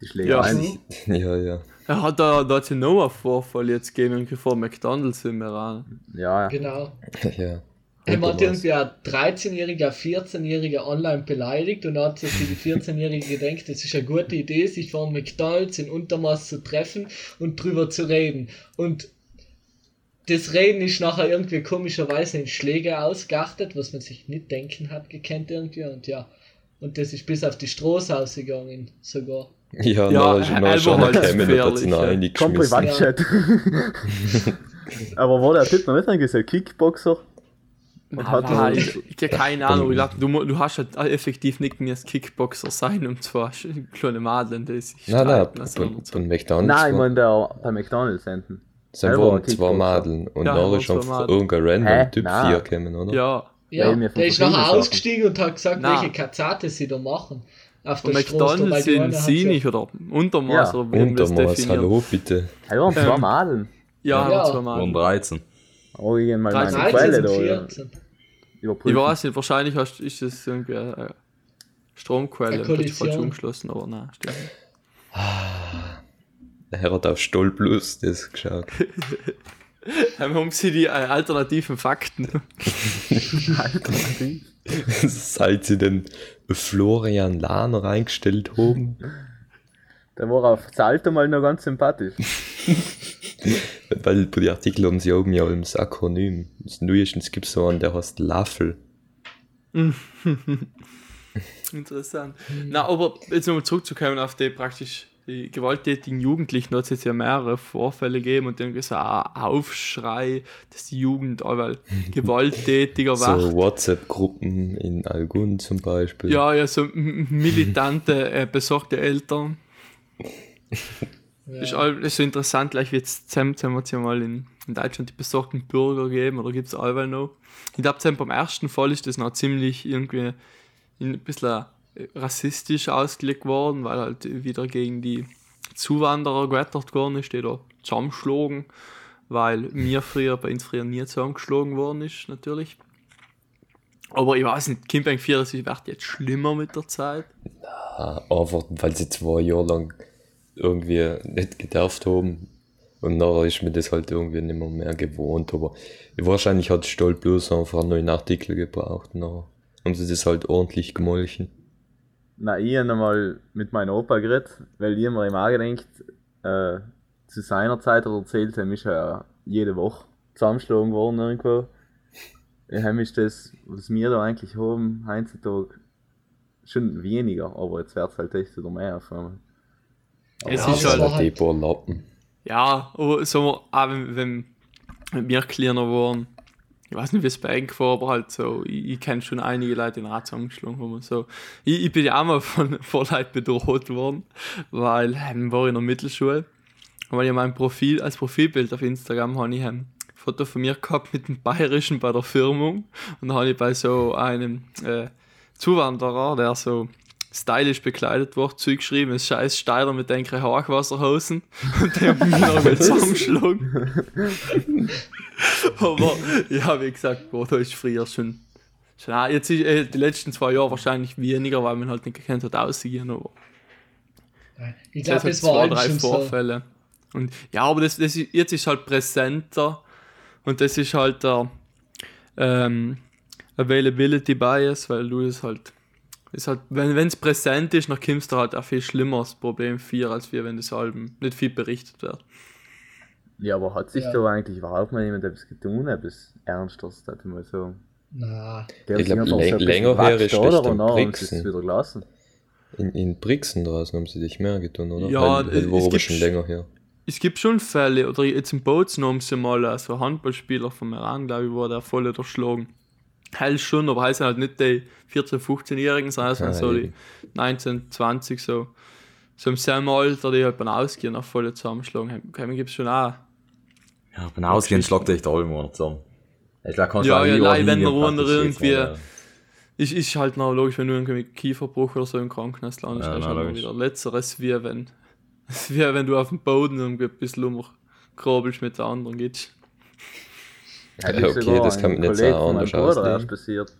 Die schlägt Ja. ein. Ja, ja. Er hat da, da hat Noah Vorfall jetzt gegeben, irgendwie vor McDonalds im Iran. Ja, ja. Genau. Ja. Er Und hat ein 13-Jähriger, 14-Jähriger online beleidigt und hat sich die 14-Jährige gedacht, es ist eine gute Idee, sich vor McDonalds in Untermaß zu treffen und drüber zu reden. Und das Reden ist nachher irgendwie komischerweise in Schläge ausgeachtet, was man sich nicht denken hat gekannt irgendwie und ja. Und das ist bis auf die Straße ausgegangen, sogar. Ja, Ja, na, noch schon halt gekommen, da hat sie noch Komm. Privatchat. Aber war der Typ noch nicht ein gesagt, Kickboxer? Und hat Ah, ich, ich hab keine Ahnung, ich glaub, du, du hast halt effektiv nicht mehr als Kickboxer sein, und zwar kleine Madel, die sich Nein, nein, also, von, von McDonalds. Nein, ich war- meine der bei McDonalds hinten. sind selber waren zwei. Madeln und Ja, nachher Madeln. irgendein random Hä? Typ Nein. vier gekommen, oder? Ja, Ja, Ja, der ist nachher ausgestiegen und hat gesagt, Nein. welche Katzate sie da machen. Auf und der McDonalds sind sie nicht, oder Untermaß, Ja. oder Untermaß, hallo, bitte. Hey, waren zwei Ähm, Madeln. Ja, Ja. ja. zwei Waren Mal. 13. Oh, ich geh mal meine 13 Quelle 13 da. 14. Ich weiß nicht, wahrscheinlich hast, ist das irgendwie eine Stromquelle, Eine ist falsch umgeschlossen, aber nein, stimmt nicht. Er hat auf Stoll Plus das geschaut. Ähm, haben sie die äh, alternativen Fakten? Seit sie den Florian Lahner eingestellt haben, Der war auf das Alter mal noch ganz sympathisch. weil bei den Artikeln haben sie oben ja als Akronym. Das Neuestens gibt es so einen, der heißt Laffel. Interessant. Na, aber jetzt nochmal zurückzukommen auf die praktisch die gewalttätigen Jugendlichen, da hat es jetzt ja mehrere Vorfälle gegeben und irgendwie so ein Aufschrei, dass die Jugend allweil gewalttätiger So wird. WhatsApp-Gruppen in Algun zum Beispiel. Ja, ja, so militante, äh, besorgte Eltern. Ja. Ist, all, ist so interessant, gleich wie jetzt haben wir jetzt ja mal in, in Deutschland die besorgten Bürger gegeben, oder gibt es allweil noch? Ich glaube, beim ersten Fall ist das noch ziemlich irgendwie ein bisschen äh, rassistisch ausgelegt worden, weil halt wieder gegen die Zuwanderer gewettert worden ist, die da zusammenschlagen, weil mir früher, bei uns früher nie zusammengeschlagen worden ist, natürlich. Aber ich weiß nicht, Kimbank 4, es wird jetzt schlimmer mit der Zeit. Ah, Einfach, weil sie zwei Jahre lang irgendwie nicht gedarft haben. Und nachher ist mir das halt irgendwie nicht mehr, mehr gewohnt. Aber wahrscheinlich hat Stoll bloß einfach einen neuen Artikel gebraucht. Nachher haben sie das halt ordentlich gemolchen. Na, ich habe einmal mit meinem Opa geredet, weil ich mir immer gedacht, äh, zu seiner Zeit hat er erzählt, er ist ja jede Woche zusammengeschlagen worden irgendwo. Ja, heim ist das, was wir da eigentlich haben, heutzutage schon weniger, aber jetzt wird es halt echt wieder mehr auf einmal. Es Ja, ist halt, halt- paar Lappen. Ja, aber sagen wir, auch wenn, wenn, wenn wir kleiner waren, ich weiß nicht, wie es bei euch war, aber halt so, ich, ich kenne schon einige Leute, die den Rad zusammengeschlagen haben und so. Ich, ich bin ja auch mal von, von Leuten bedroht worden, weil ähm, war in der Mittelschule. Und weil ich mein Profil, als Profilbild auf Instagram habe ich ähm, ein Foto von mir gehabt mit dem Bayerischen bei der Firmung. Und dann habe ich bei so einem äh, Zuwanderer, der so stylisch bekleidet war, zugeschrieben, es scheiß Steiler mit den Hochwasserhosen. Und die haben mich noch mal zusammengeschlagen. Aber ja, wie gesagt, boah, da ist früher schon. schon auch, jetzt ist äh, die letzten zwei Jahre wahrscheinlich weniger, weil man halt nicht gekannt hat, aussehen. Aber Ich das glaube, hat das war zwei, halt drei schon so. Vorfälle. Und ja, aber das, das ist, jetzt ist halt präsenter und das ist halt der ähm, Availability Bias, weil du es halt, ist halt wenn es präsent ist, dann kommst du halt ein viel schlimmeres Problem 4 als wir, wenn das Alben nicht viel berichtet wird. Ja, aber hat sich Ja. da eigentlich überhaupt mal jemand etwas getan, etwas Ernstes, das ich mal so. Na, Der Ich hat sich glaub, einfach läng- ein bisschen länger oder? haben sie es Brixen. wieder gelassen. In, in Brixen draußen haben sie dich mehr getan, oder? Ja, weil, es aber gibt schon sch- länger her. Es gibt schon Fälle, oder jetzt im Bozen haben sie mal äh, so einen Handballspieler vom Iran, glaube ich, wurde der voll erschlagen. Heil schon, aber heißen halt nicht die 14-, 15-Jährigen, sondern Ah, so die eben. 19, 20, so. So im selben Alter, die halt beim Ausgehen auch voll zusammenschlagen. Heim gibt es schon auch. Ja, beim Ausgehen schlagt echt alle mal zusammen. Ich glaube, kannst Ja, ja, nein, wenn jetzt irgendwie- mal, ja. Ist, ist halt noch logisch, wenn du irgendwie Kieferbruch oder so im Krankenhaus landest, Ja, ist halt noch wieder letzteres, wie wenn, wie wenn du auf dem Boden irgendwie ein bisschen umkrobelst mit der anderen geht's. Ja, Ja, ist okay, sogar das kann man nicht meinem anders Bruder erst passiert.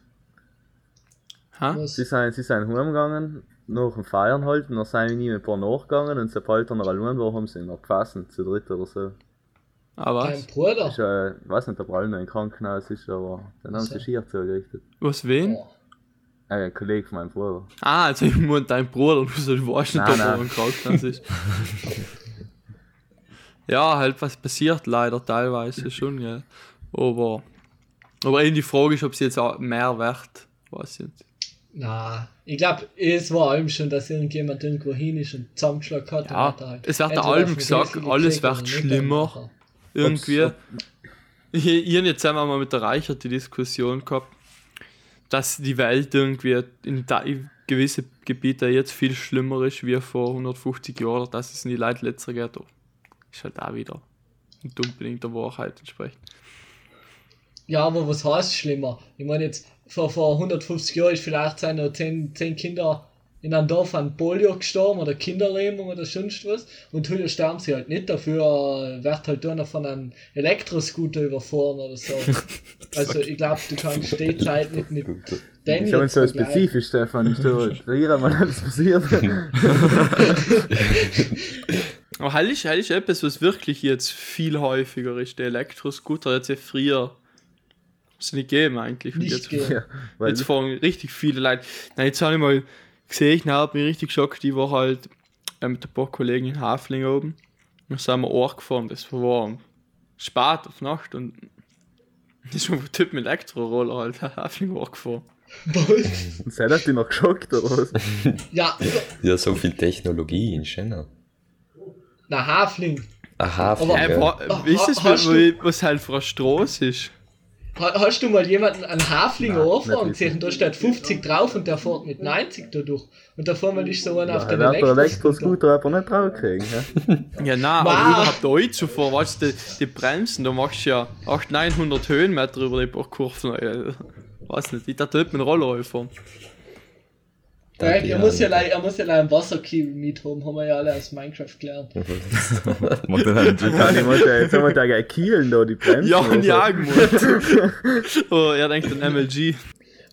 Ha? was? Sie sind, sie sind heimgegangen, nach dem Feiern halt, und dann sind wir nie ein paar nachgegangen und sobald er noch allein war, haben sie ihn noch gefasst, zu dritt oder so. Aber Dein was? Bruder? Ich äh, weiß nicht, ob er noch im Krankenhaus ist, aber dann haben sie. Schier zugerichtet. Was wen? Oh. Äh, ein Kollege von meinem Bruder. Ah, also ich meine dein Bruder, du so, du weißt nicht, ob er nein. im Krankenhaus ist. ja, halt was passiert leider teilweise schon, ja. Aber, aber eben die Frage ist, ob es jetzt auch mehr wert, weiß ich nicht. Na, ich glaube, es war allem schon, dass irgendjemand irgendwo hin ist und zusammengeschlagen hat. Ja, halt es wird allem gesagt, alles wird schlimmer. Irgendwie. Ob's- Ich, ich habe jetzt einmal mal mit der Reichert die Diskussion gehabt, dass die Welt irgendwie in, gewisse Gebiete jetzt viel schlimmer ist wie vor 150 Jahren, oder dass es in die Leute letzter geht. Ist halt auch wieder ein Dumpling der Wahrheit entsprechend. Ja, aber was heißt schlimmer? Ich meine jetzt, vor, vor 150 Jahren ist vielleicht sind noch 10, 10 Kinder in einem Dorf an Polio gestorben oder Kinderlähmung oder sonst was und heute sterben sie halt nicht, dafür äh, wird halt einer von einem Elektroscooter überfahren oder so. also ich glaube, du kannst die Zeit nicht mit den Ich habe jetzt so spezifisch, Stefan, ich so, hier mal alles passiert. Aber halt halt ist etwas, was wirklich jetzt viel häufiger ist. Der Elektroscooter es ja früher es nicht gegeben eigentlich. Und Nicht jetzt, ja, weil jetzt fahren richtig viele Leute. Nein, jetzt habe ich mal gesehen, ich habe mich richtig geschockt, die war halt äh, mit ein paar Kollegen in Hafling oben. Dann sind wir auch gefahren, das war spät auf Nacht und das ist schon ein Typ mit Elektroroller halt Hafling auch gefahren. Was? Sei das die noch geschockt oder was? Ja, Ja, so viel Technologie in Schenner. na Hafling. Aha, Aber- ja. ha- ihr, hast was, du- was halt für eine Straße ist? Ha- Hast du mal jemanden an Hafling Nein, anfahren nicht gesehen? Da steht 50 drauf und der fährt mit 90 da durch. Und da vorne ist so einer auf Ja, den der hat der Elektroscooter. Aber nicht draufkriegen. Ja? Ja, nein, Wow. aber überhaupt da einzufahren, weißt du, die, die Bremsen, da machst du ja 800, 900 Höhenmeter über die paar Kurven. Äh, weiß nicht, ich dachte, mit dem Roller fahren. Ja, Danke, er, muss ja, Jan. lei- er muss ja leider einen Wasserkiel mit haben, haben wir ja alle aus Minecraft gelernt. Kann ich mal, jetzt haben wir da gleich kielen da die Bremsen. Ja, und so. jagen Oh, er denkt an MLG.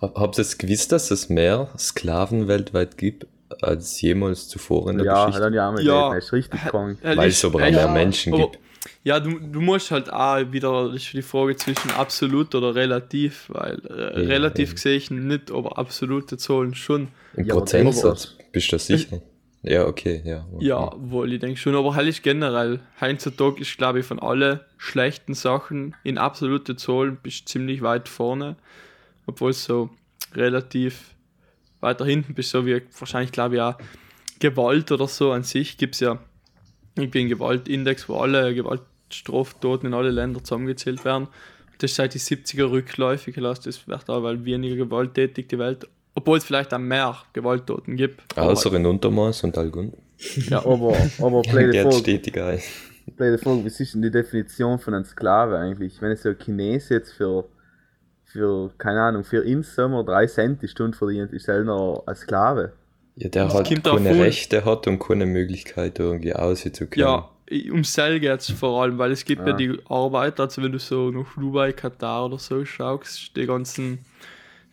Hab- Habt ihr es gewusst, dass es mehr Sklaven weltweit gibt als jemals zuvor in der Ja, Geschichte? dann ja, Ja. er ist richtig krank. Weil es echt- mehr Ja. Menschen gibt. Ja, du, du musst halt auch wieder das ist die Frage zwischen absolut oder relativ, weil äh, Ja, relativ ja. gesehen nicht, aber absolute Zahlen schon. Im Ja, Prozentsatz bist du sicher? Ja, okay, ja. Ja, wohl, ich denke schon, aber halt ist generell, heutzutage ist, glaube ich, von allen schlechten Sachen in absolute Zahlen bist du ziemlich weit vorne, obwohl es so relativ weiter hinten bist, so wie wahrscheinlich, glaube ich, auch Gewalt oder so an sich gibt es ja irgendwie einen Gewaltindex, wo alle Gewaltstraftaten in alle Länder zusammengezählt werden. Das ist seit die 70er rückläufig, das das wird auch, weil weniger gewalttätig die Welt, obwohl es vielleicht auch mehr Gewalttaten gibt. Außer in Untermaß und Algun. ja, Aber, aber Geht Frage, stetig ein. blöde Frage, was ist denn die Definition von einem Sklave eigentlich? Wenn es so ein Chines jetzt für, für keine Ahnung, für Insommer 3 Cent die Stunde verdient, ist er noch ein Sklave. Ja, der Das halt auch keine Rechte hat und keine Möglichkeit irgendwie aussehen zu können. Ja, um Sell geht es vor allem, weil es gibt ja. Ja. die Arbeit, also wenn du so nach Dubai, Katar oder so schaust, die ganzen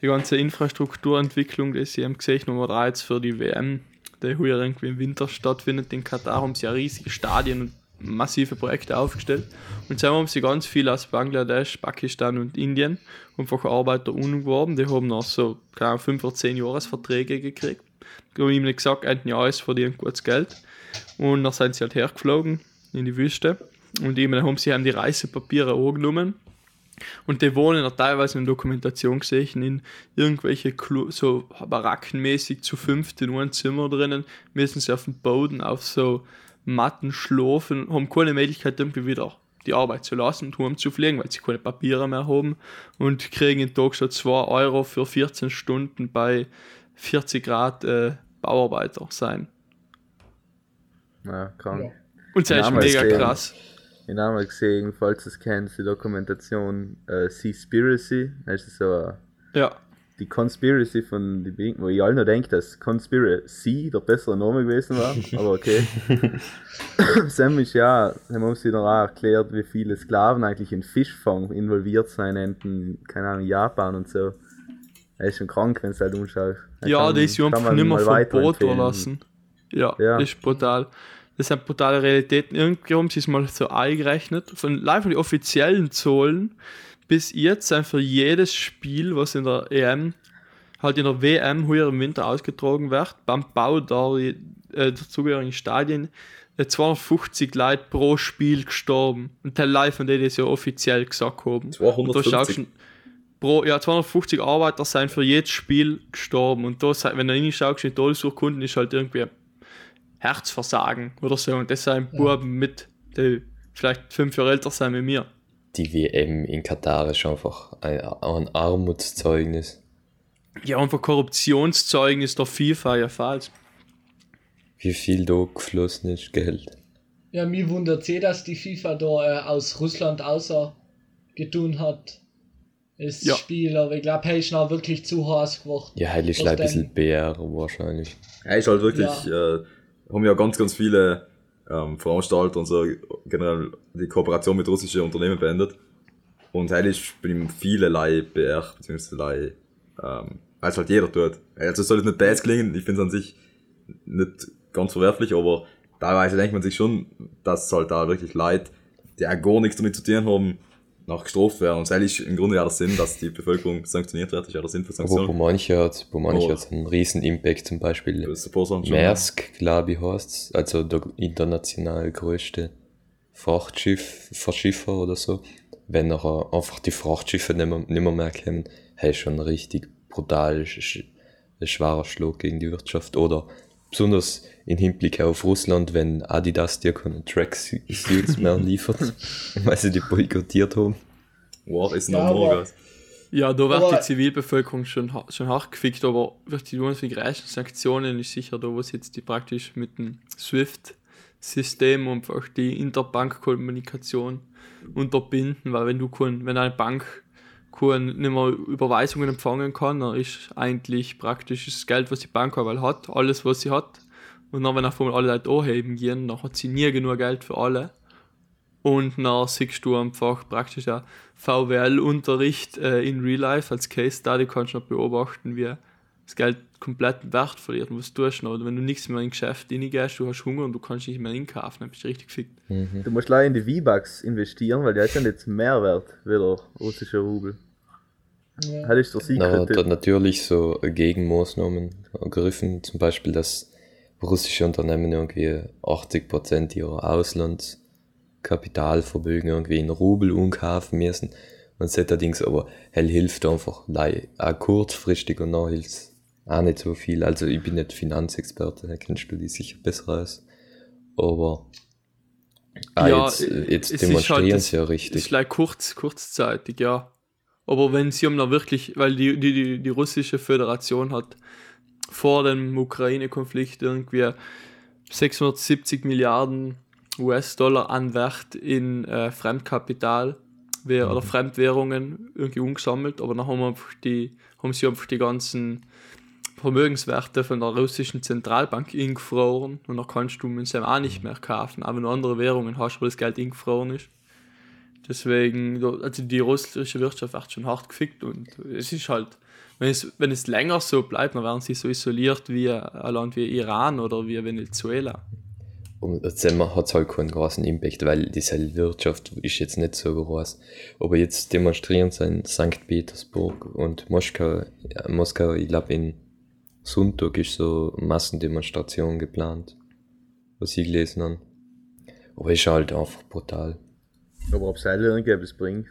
die ganze Infrastrukturentwicklung, die sie haben gesehen, Nummer 3 jetzt für die WM, die heuer irgendwie im Winter stattfindet in Katar, haben sie ja riesige Stadien und massive Projekte aufgestellt. Und dann haben sie ganz viel aus Bangladesch, Pakistan und Indien einfach Arbeiter umgeworben, die haben noch so, keine Ahnung, 5 oder 10 Jahresverträge gekriegt. Die haben ihm gesagt, ein Jahr ist verdient gutes Geld. Und dann sind sie halt hergeflogen in die Wüste. Und eben haben sie haben die Reisepapiere angenommen. Und die wohnen da teilweise in Dokumentation gesehen, in irgendwelche Klo so barackenmäßig zu fünft in einem Zimmer drinnen, müssen sie auf dem Boden auf so Matten schlafen, haben keine Möglichkeit irgendwie wieder die Arbeit zu lassen und heim zu fliegen, weil sie keine Papiere mehr haben und kriegen den Tag schon 2 Euro für 14 Stunden bei 40 Grad äh, Bauarbeiter sein. Ja, krank. Ja. Und das ist mega sehen. krass. Ich habe mal gesehen, falls du es kennst, die Dokumentation äh, Seaspiracy. Das ist so äh, Ja. die Conspiracy von die Bing, wo ich alle noch denke, dass Conspiracy der bessere Name gewesen war, aber okay. Sam ist ja, haben uns noch auch erklärt, wie viele Sklaven eigentlich in Fischfang involviert sein, in, keine Ahnung, Japan und so. Er ist schon krank, wenn du halt umschaust. Er Ja, kann- die ist einfach man nicht mehr mal vom Boot lassen. Ja, Ja. ist brutal. das sind brutale Realitäten. Irgendwie haben sie es mal so eingerechnet. Von live von den offiziellen Zahlen bis jetzt sind für jedes Spiel, was in der EM, halt in der WM heuer im Winter ausgetragen wird, beim Bau der, äh, der zugehörigen Stadien, äh, 250 Leute pro Spiel gestorben. Und der live von denen das ja offiziell gesagt haben. Und da 250. pro, ja, 250 Arbeiter sind für jedes Spiel gestorben. Und da, sei- wenn du reinschaust, in die Todesurkunden ist halt irgendwie Herzversagen oder so. Und das sind Buben mit, die vielleicht fünf Jahre älter sind wie mir. Die WM in Katar ist einfach ein, ein Armutszeugnis. Ja, einfach Korruptionszeugnis der FIFA, ja, falsch. Wie viel da geflossen ist, Geld. Ja, mir wundert eh, dass die FIFA da äh, aus Russland außer getun hat. Das Ja. Spiel, aber ich glaube, hey, ist noch wirklich zu heiß geworden. Ja, heil ist ein bisschen BR wahrscheinlich. Ja, ist halt wirklich, äh, haben ja ganz, ganz viele ähm, Veranstalter und so generell die Kooperation mit russischen Unternehmen beendet. Und heute ist bei ihm vielerlei BR, beziehungsweise ähm, als halt jeder tut. Also es soll jetzt nicht bad klingen, ich finde es an sich nicht ganz verwerflich, aber teilweise denkt man sich schon, dass halt da wirklich Leute, die auch gar nichts damit zu tun haben, nach gestraft werden. Und das ist im Grunde ja der Sinn, dass die Bevölkerung sanktioniert wird, ist ja der Sinn für Aber wo Sanktionen. manche hat, wo manche Oh. hat einen riesen Impact, zum Beispiel Das. Maersk, glaube ich, heißt also der international größte Frachtschiff, Verschiffer oder so. Wenn nachher einfach die Frachtschiffe nicht mehr, nicht mehr, mehr kommen, hey, schon richtig brutal sch schwerer Schlag gegen die Wirtschaft. Oder besonders im Hinblick auf Russland, wenn Adidas dir keine Tracksuits mehr liefert, weil sie die boykottiert haben. Wow, ist Ja, noch morgen. Ja, da wird Aber- die Zivilbevölkerung schon, schon hart gefickt, aber durch die reichen Sanktionen ist sicher da, was jetzt die praktisch mit dem SWIFT-System einfach die Interbankkommunikation unterbinden, weil wenn du kein, wenn eine Bank kein, nicht mehr Überweisungen empfangen kann, dann ist eigentlich praktisch das Geld, was die Bank aber hat, alles, was sie hat. Und dann, wenn auf einmal alle Leute anheben gehen, dann hat sie nie genug Geld für alle. Und dann siehst du einfach praktisch VWL-Unterricht äh, in Real Life als Case Study kannst du noch beobachten, wie das Geld komplett Wert verliert. Und was tust du noch? Oder wenn du nichts mehr in ein Geschäft reingehst, du hast Hunger und du kannst nicht mehr einkaufen, dann bist du richtig gefickt. Du musst leider in die V-Bucks investieren, weil die hat ja nicht mehr wert wie der russische Rubel. Ja. Das ist der Na, Secret. da natürlich so Gegenmaßnahmen ergriffen, zum Beispiel, dass russische Unternehmen irgendwie 80% ihrer Auslandskapitalvermögen irgendwie in Rubel umkaufen müssen. Und allerdings aber hell hilft einfach auch kurzfristig und dann hilft auch nicht so viel. Also ich bin nicht Finanzexperte, da kennst du die sicher besser aus. Aber ah, Ja, jetzt, äh, jetzt ist demonstrieren halt- sie ja richtig. ist like kurz, kurzzeitig, ja. Aber wenn sie haben da wirklich, weil die, die, die, die russische Föderation hat vor dem Ukraine-Konflikt irgendwie 670 Milliarden US-Dollar an Wert in äh, Fremdkapital oder Fremdwährungen irgendwie umgesammelt, aber dann haben, wir einfach die, haben sie einfach die ganzen Vermögenswerte von der russischen Zentralbank ingefroren und dann kannst du dem auch nicht mehr kaufen, wenn du andere Währungen hast, wo das Geld ingefroren ist. Deswegen, also die russische Wirtschaft wird schon hart gefickt und es ist halt, wenn es, wenn es länger so bleibt, dann werden sie so isoliert wie ein Land wie Iran oder wie Venezuela. Und jetzt hat es halt keinen großen Impact, weil diese Wirtschaft ist jetzt nicht so groß. Aber jetzt demonstrieren sie in St. Petersburg und Moskau, ja, Moskau, ich glaube in Sonntag ist so eine Massendemonstration geplant, was ich gelesen habe. Aber ist halt einfach brutal. Aber ob es halt irgendetwas bringt.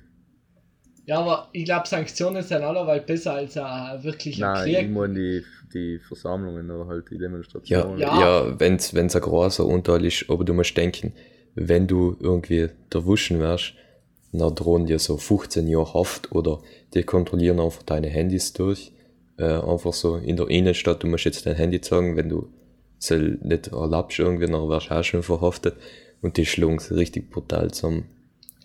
Ja, aber ich glaube, Sanktionen sind allerweil besser als ein wirklicher Nein, ich Krieg. meine die, die Versammlungen oder halt die Ja, Demonstrationen. ja. Ja. wenn's, wenn's ein großer Unteil ist, aber du musst denken, wenn du irgendwie der Wuschen wärst, dann drohen dir so 15 Jahre Haft oder die kontrollieren einfach deine Handys durch. Äh, einfach so in der Innenstadt, du musst jetzt dein Handy zeigen, wenn du es nicht erlaubst irgendwie, dann wärst du auch schon verhaftet. Und die schlagen sie richtig brutal zusammen.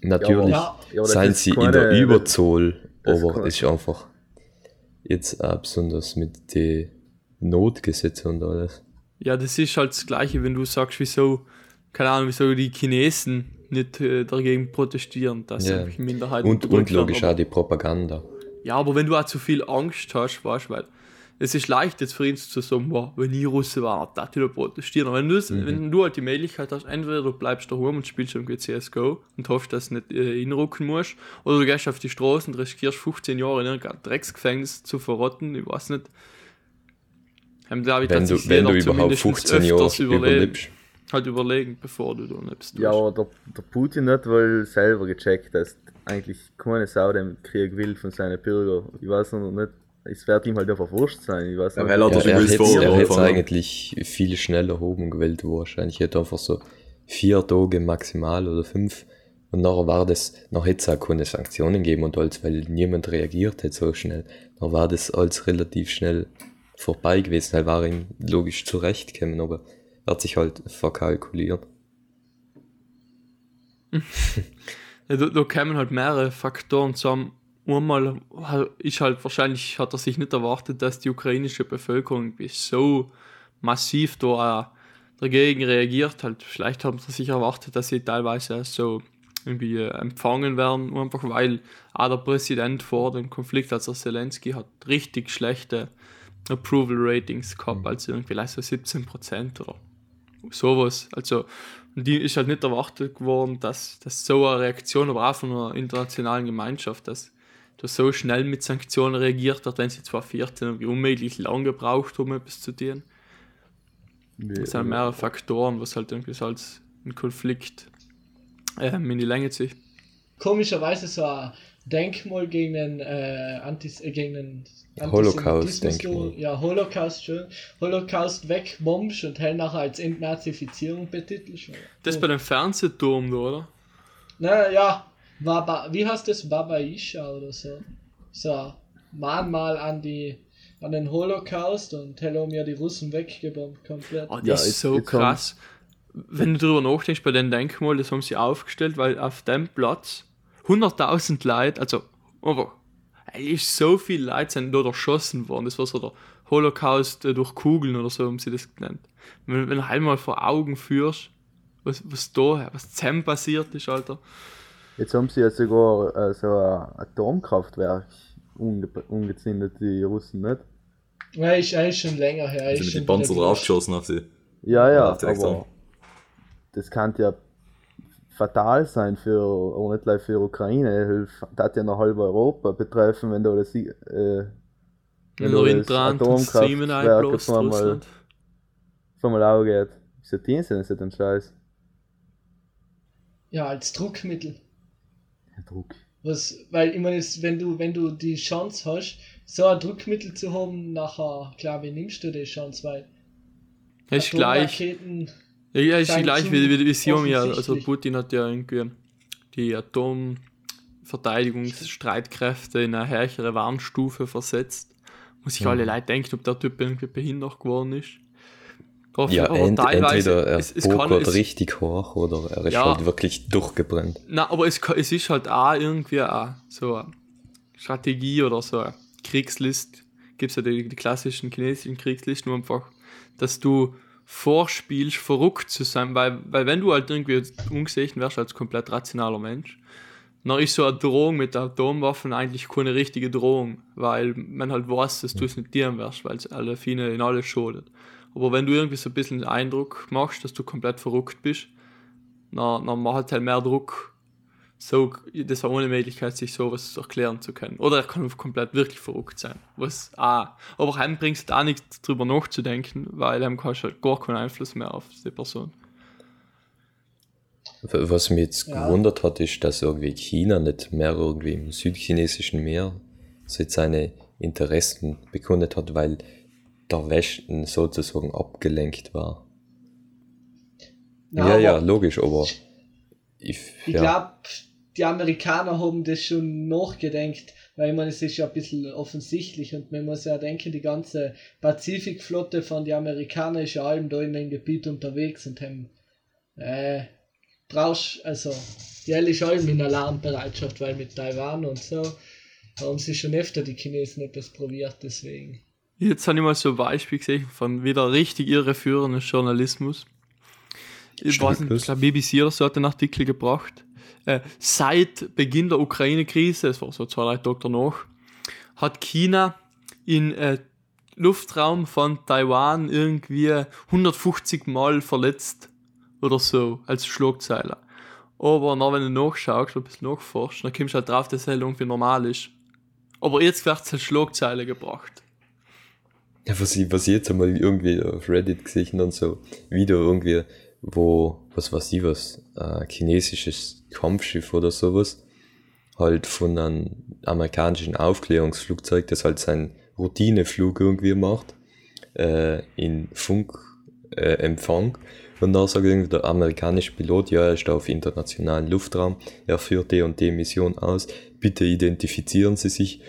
Natürlich Ja, Ja, aber das seien ist sie in der Überzoll, das aber es ist einfach jetzt auch besonders mit den Notgesetzen und alles. Ja, das ist halt das Gleiche, wenn du sagst, wieso, keine Ahnung, wieso die Chinesen nicht äh, dagegen protestieren, dass Ja. Minderheiten Und, und logisch Aber- auch die Propaganda. Ja, aber wenn du auch zu viel Angst hast, weißt du, weil es ist leicht jetzt für ihn zu sagen, wow, wenn ich Russe war, da die protestieren. Aber wenn du, mhm. wenn du halt die Möglichkeit hast, entweder du bleibst daheim und spielst irgendwie CSGO und hoffst, dass du nicht äh, hinrücken musst, oder du gehst auf die Straße und riskierst 15 Jahre in irgendein Drecksgefängnis zu verrotten, ich weiß nicht. Ähm, ich, wenn du, wenn du überhaupt 15 Jahre überlebst. Halt überlegen, bevor du da lebst. Ja, aber der, der Putin hat wohl selber gecheckt, dass eigentlich keine Sau den Krieg will von seinen Bürgern. Ich weiß noch nicht, es wird ihm halt einfach wurscht sein. Ich weiß ja, er hat ja, er hätte es eigentlich viel schneller oben gewählt wahrscheinlich. Er hätte einfach so vier Tage maximal oder fünf und nachher war das, noch hätte es auch keine Sanktionen gegeben und alles, weil niemand reagiert hat so schnell. Dann war das alles relativ schnell vorbei gewesen, er war ihm logisch zurechtgekommen, aber er hat sich halt verkalkuliert. ja, da, da kämen halt mehrere Faktoren zusammen einmal ist halt wahrscheinlich hat er sich nicht erwartet, dass die ukrainische Bevölkerung so massiv da dagegen reagiert hat. Vielleicht haben sie sich erwartet, dass sie teilweise so irgendwie äh, empfangen werden, einfach weil auch der Präsident vor dem Konflikt, also Zelensky, hat richtig schlechte Approval Ratings gehabt, mhm. also irgendwie so 17 Prozent oder sowas. Also die ist halt nicht erwartet geworden, dass, dass so eine Reaktion, aber auch von einer internationalen Gemeinschaft, dass da so schnell mit Sanktionen reagiert hat, wenn sie zwar 14 unmöglich lang gebraucht haben, etwas zu tun. Das sind mehrere Faktoren, was halt irgendwie so als ein Konflikt ähm, in die Länge zieht. Komischerweise so ein Denkmal gegen den, äh, Antis, äh, gegen den Holocaust, Denkmal. Ja, Holocaust, schön. Holocaust wegbombst und hell nachher als Entnazifizierung betitelst. Das oh. bei dem Fernsehturm, oder? Na ja, Baba, wie heißt das? Babaisha oder so. So, Mahnmal an die an den Holocaust und Hello mir die Russen weggebombt komplett. Oh, das ja, ist so krass. Wenn du darüber nachdenkst, bei den Denkmal, das haben sie aufgestellt, weil auf dem Platz 100.000 Leute, also aber ist so viel Leute sind dort erschossen worden. Das war so der Holocaust äh, durch Kugeln oder so, haben sie das genannt. Wenn, wenn du einmal vor Augen führst, was, was da, was zusammen passiert ist, Alter. Jetzt haben sie ja sogar äh, so ein Atomkraftwerk unge ungezündet, die Russen, nicht? Ja, ist eigentlich schon länger her. Sind mit die Panzer draufgeschossen auf sie? Ja, ja, aber das kann ja fatal sein für, oder nicht gleich für Ukraine, das hat ja noch halb Europa betreffen, wenn da das, äh, wenn da das Atomkraftwerk jetzt mal, mal aufgeht. Wieso dienen sie denn Scheiß? Ja, als Druckmittel. Druck. Was, weil ich meine, wenn du, wenn du die Chance hast, so ein Druckmittel zu haben, nachher, klar, wie nimmst du die Chance, weil ist gleich. Ja, ist gleich wie, wie, wie Sion ja, also Putin hat ja irgendwie die Atomverteidigungsstreitkräfte in eine härtere Warnstufe versetzt. Muss ich ja. alle Leute denken, ob der Typ irgendwie behindert geworden ist. Drauf, ja, ent, entweder er es, es pokert richtig hoch oder er ist ja, halt wirklich durchgebrannt. Na, aber es, es ist halt auch irgendwie auch so eine Strategie oder so eine Kriegslist. Gibt es ja die, die, klassischen chinesischen Kriegslisten, nur einfach, dass du vorspielst, verrückt zu sein, weil, weil wenn du halt irgendwie ungesehen wärst als komplett rationaler Mensch, dann ist so eine Drohung mit Atomwaffen eigentlich keine richtige Drohung, weil man halt weiß, dass du es nicht dir wirst, weil es alle viele in alles schadet. Aber wenn du irgendwie so ein bisschen den Eindruck machst, dass du komplett verrückt bist, dann, dann macht halt mehr Druck. So, das war ohne Möglichkeit, sich sowas erklären zu können. Oder er kann komplett wirklich verrückt sein. Was auch. Aber heim bringst du auch nichts drüber nachzudenken, weil er kannst halt gar keinen Einfluss mehr auf die Person. Was mich jetzt ja. gewundert hat, ist, dass irgendwie China nicht mehr irgendwie im südchinesischen Meer so seine Interessen bekundet hat, weil der Westen sozusagen abgelenkt war. Ja, ja, ja logisch, aber ich, ich ja. glaube, die Amerikaner haben das schon nachgedenkt, weil ich meine, es ist ja ein bisschen offensichtlich und man muss ja denken, die ganze Pazifikflotte von den Amerikanern ist ja allem da in dem Gebiet unterwegs und haben, äh, brauchst, also, die ist allem in Alarmbereitschaft, weil mit Taiwan und so haben sie schon öfter die Chinesen etwas probiert, deswegen. Jetzt habe ich mal so ein Beispiel gesehen von wieder richtig irreführenden Journalismus. Ich weiß nicht, ich glaube, BBC oder so hat einen Artikel gebracht. Äh, seit Beginn der Ukraine-Krise, es war so zwei, drei Tage danach, hat China in äh, Luftraum von Taiwan irgendwie 150 Mal verletzt oder so als Schlagzeiler. Aber na, wenn du nachschaust, ein bisschen nachforschst, dann kommst du halt drauf, dass es irgendwie normal ist. Aber jetzt wird es als Schlagzeile gebracht. Ja, was ich, was ich jetzt einmal irgendwie auf Reddit gesehen und so Video irgendwie, wo, was weiß ich was, äh, chinesisches Kampfschiff oder sowas, halt von einem amerikanischen Aufklärungsflugzeug, das halt seinen Routineflug irgendwie macht, äh, in Funkempfang. Äh, und dann sagt irgendwie der amerikanische Pilot, ja, er ist da auf internationalen Luftraum, er führt die und die Mission aus, bitte identifizieren Sie sich.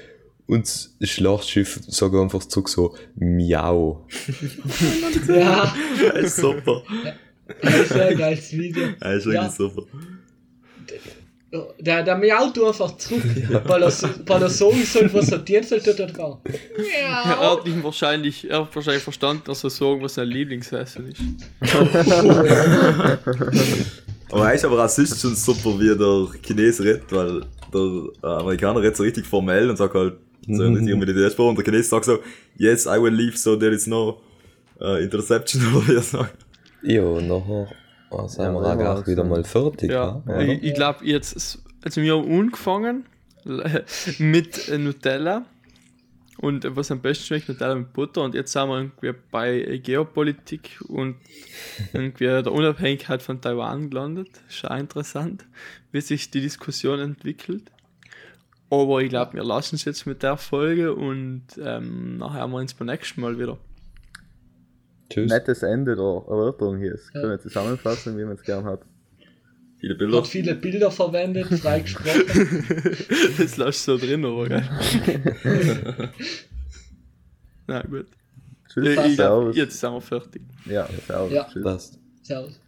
Und das Schlachtschiff sagt einfach zurück so, miau. Ja, super. Das ist ein geiles Video. Das ist wirklich Ja. super. Der, der miaut einfach zurück, weil er, so- weil er sagen soll, was er dienen soll, tut er drauf. Er hat ihn wahrscheinlich, er hat wahrscheinlich verstanden, dass er sagen, was sein Lieblingsessen ist. Aber er ist aber rassistisch schon super, wie der Chines redet, weil der äh, Amerikaner redet so richtig formell und sagt halt, so Mhm. richtig mit der Sprache und der Chines sagt so, yes, I will leave, so there is no uh, interception, oder wie er sagt. Ja, und nachher äh, sind Ja, wir auch war's wieder mal fertig. Ja, Ja, ich, ich glaube jetzt, also wir haben angefangen mit äh, Nutella und äh, was am besten schmeckt, Nutella mit Butter und jetzt sind wir irgendwie bei äh, Geopolitik und irgendwie der Unabhängigkeit von Taiwan gelandet. Ist auch interessant, wie sich die Diskussion entwickelt. Aber ich glaube, wir lassen es jetzt mit der Folge und ähm, nachher haben wir uns beim nächsten Mal wieder. Tschüss. Nettes Ende der Erörterung hier. Das Ja. können wir zusammenfassen, wie man es gern hat. Viele Bilder. Hat viele Bilder verwendet, frei gesprochen. Das lässt du so drin, aber gell? Na gut. Tschüss, ich servus. jetzt sind wir fertig. Ja, servus. Ja. Tschüss. Passt. Servus.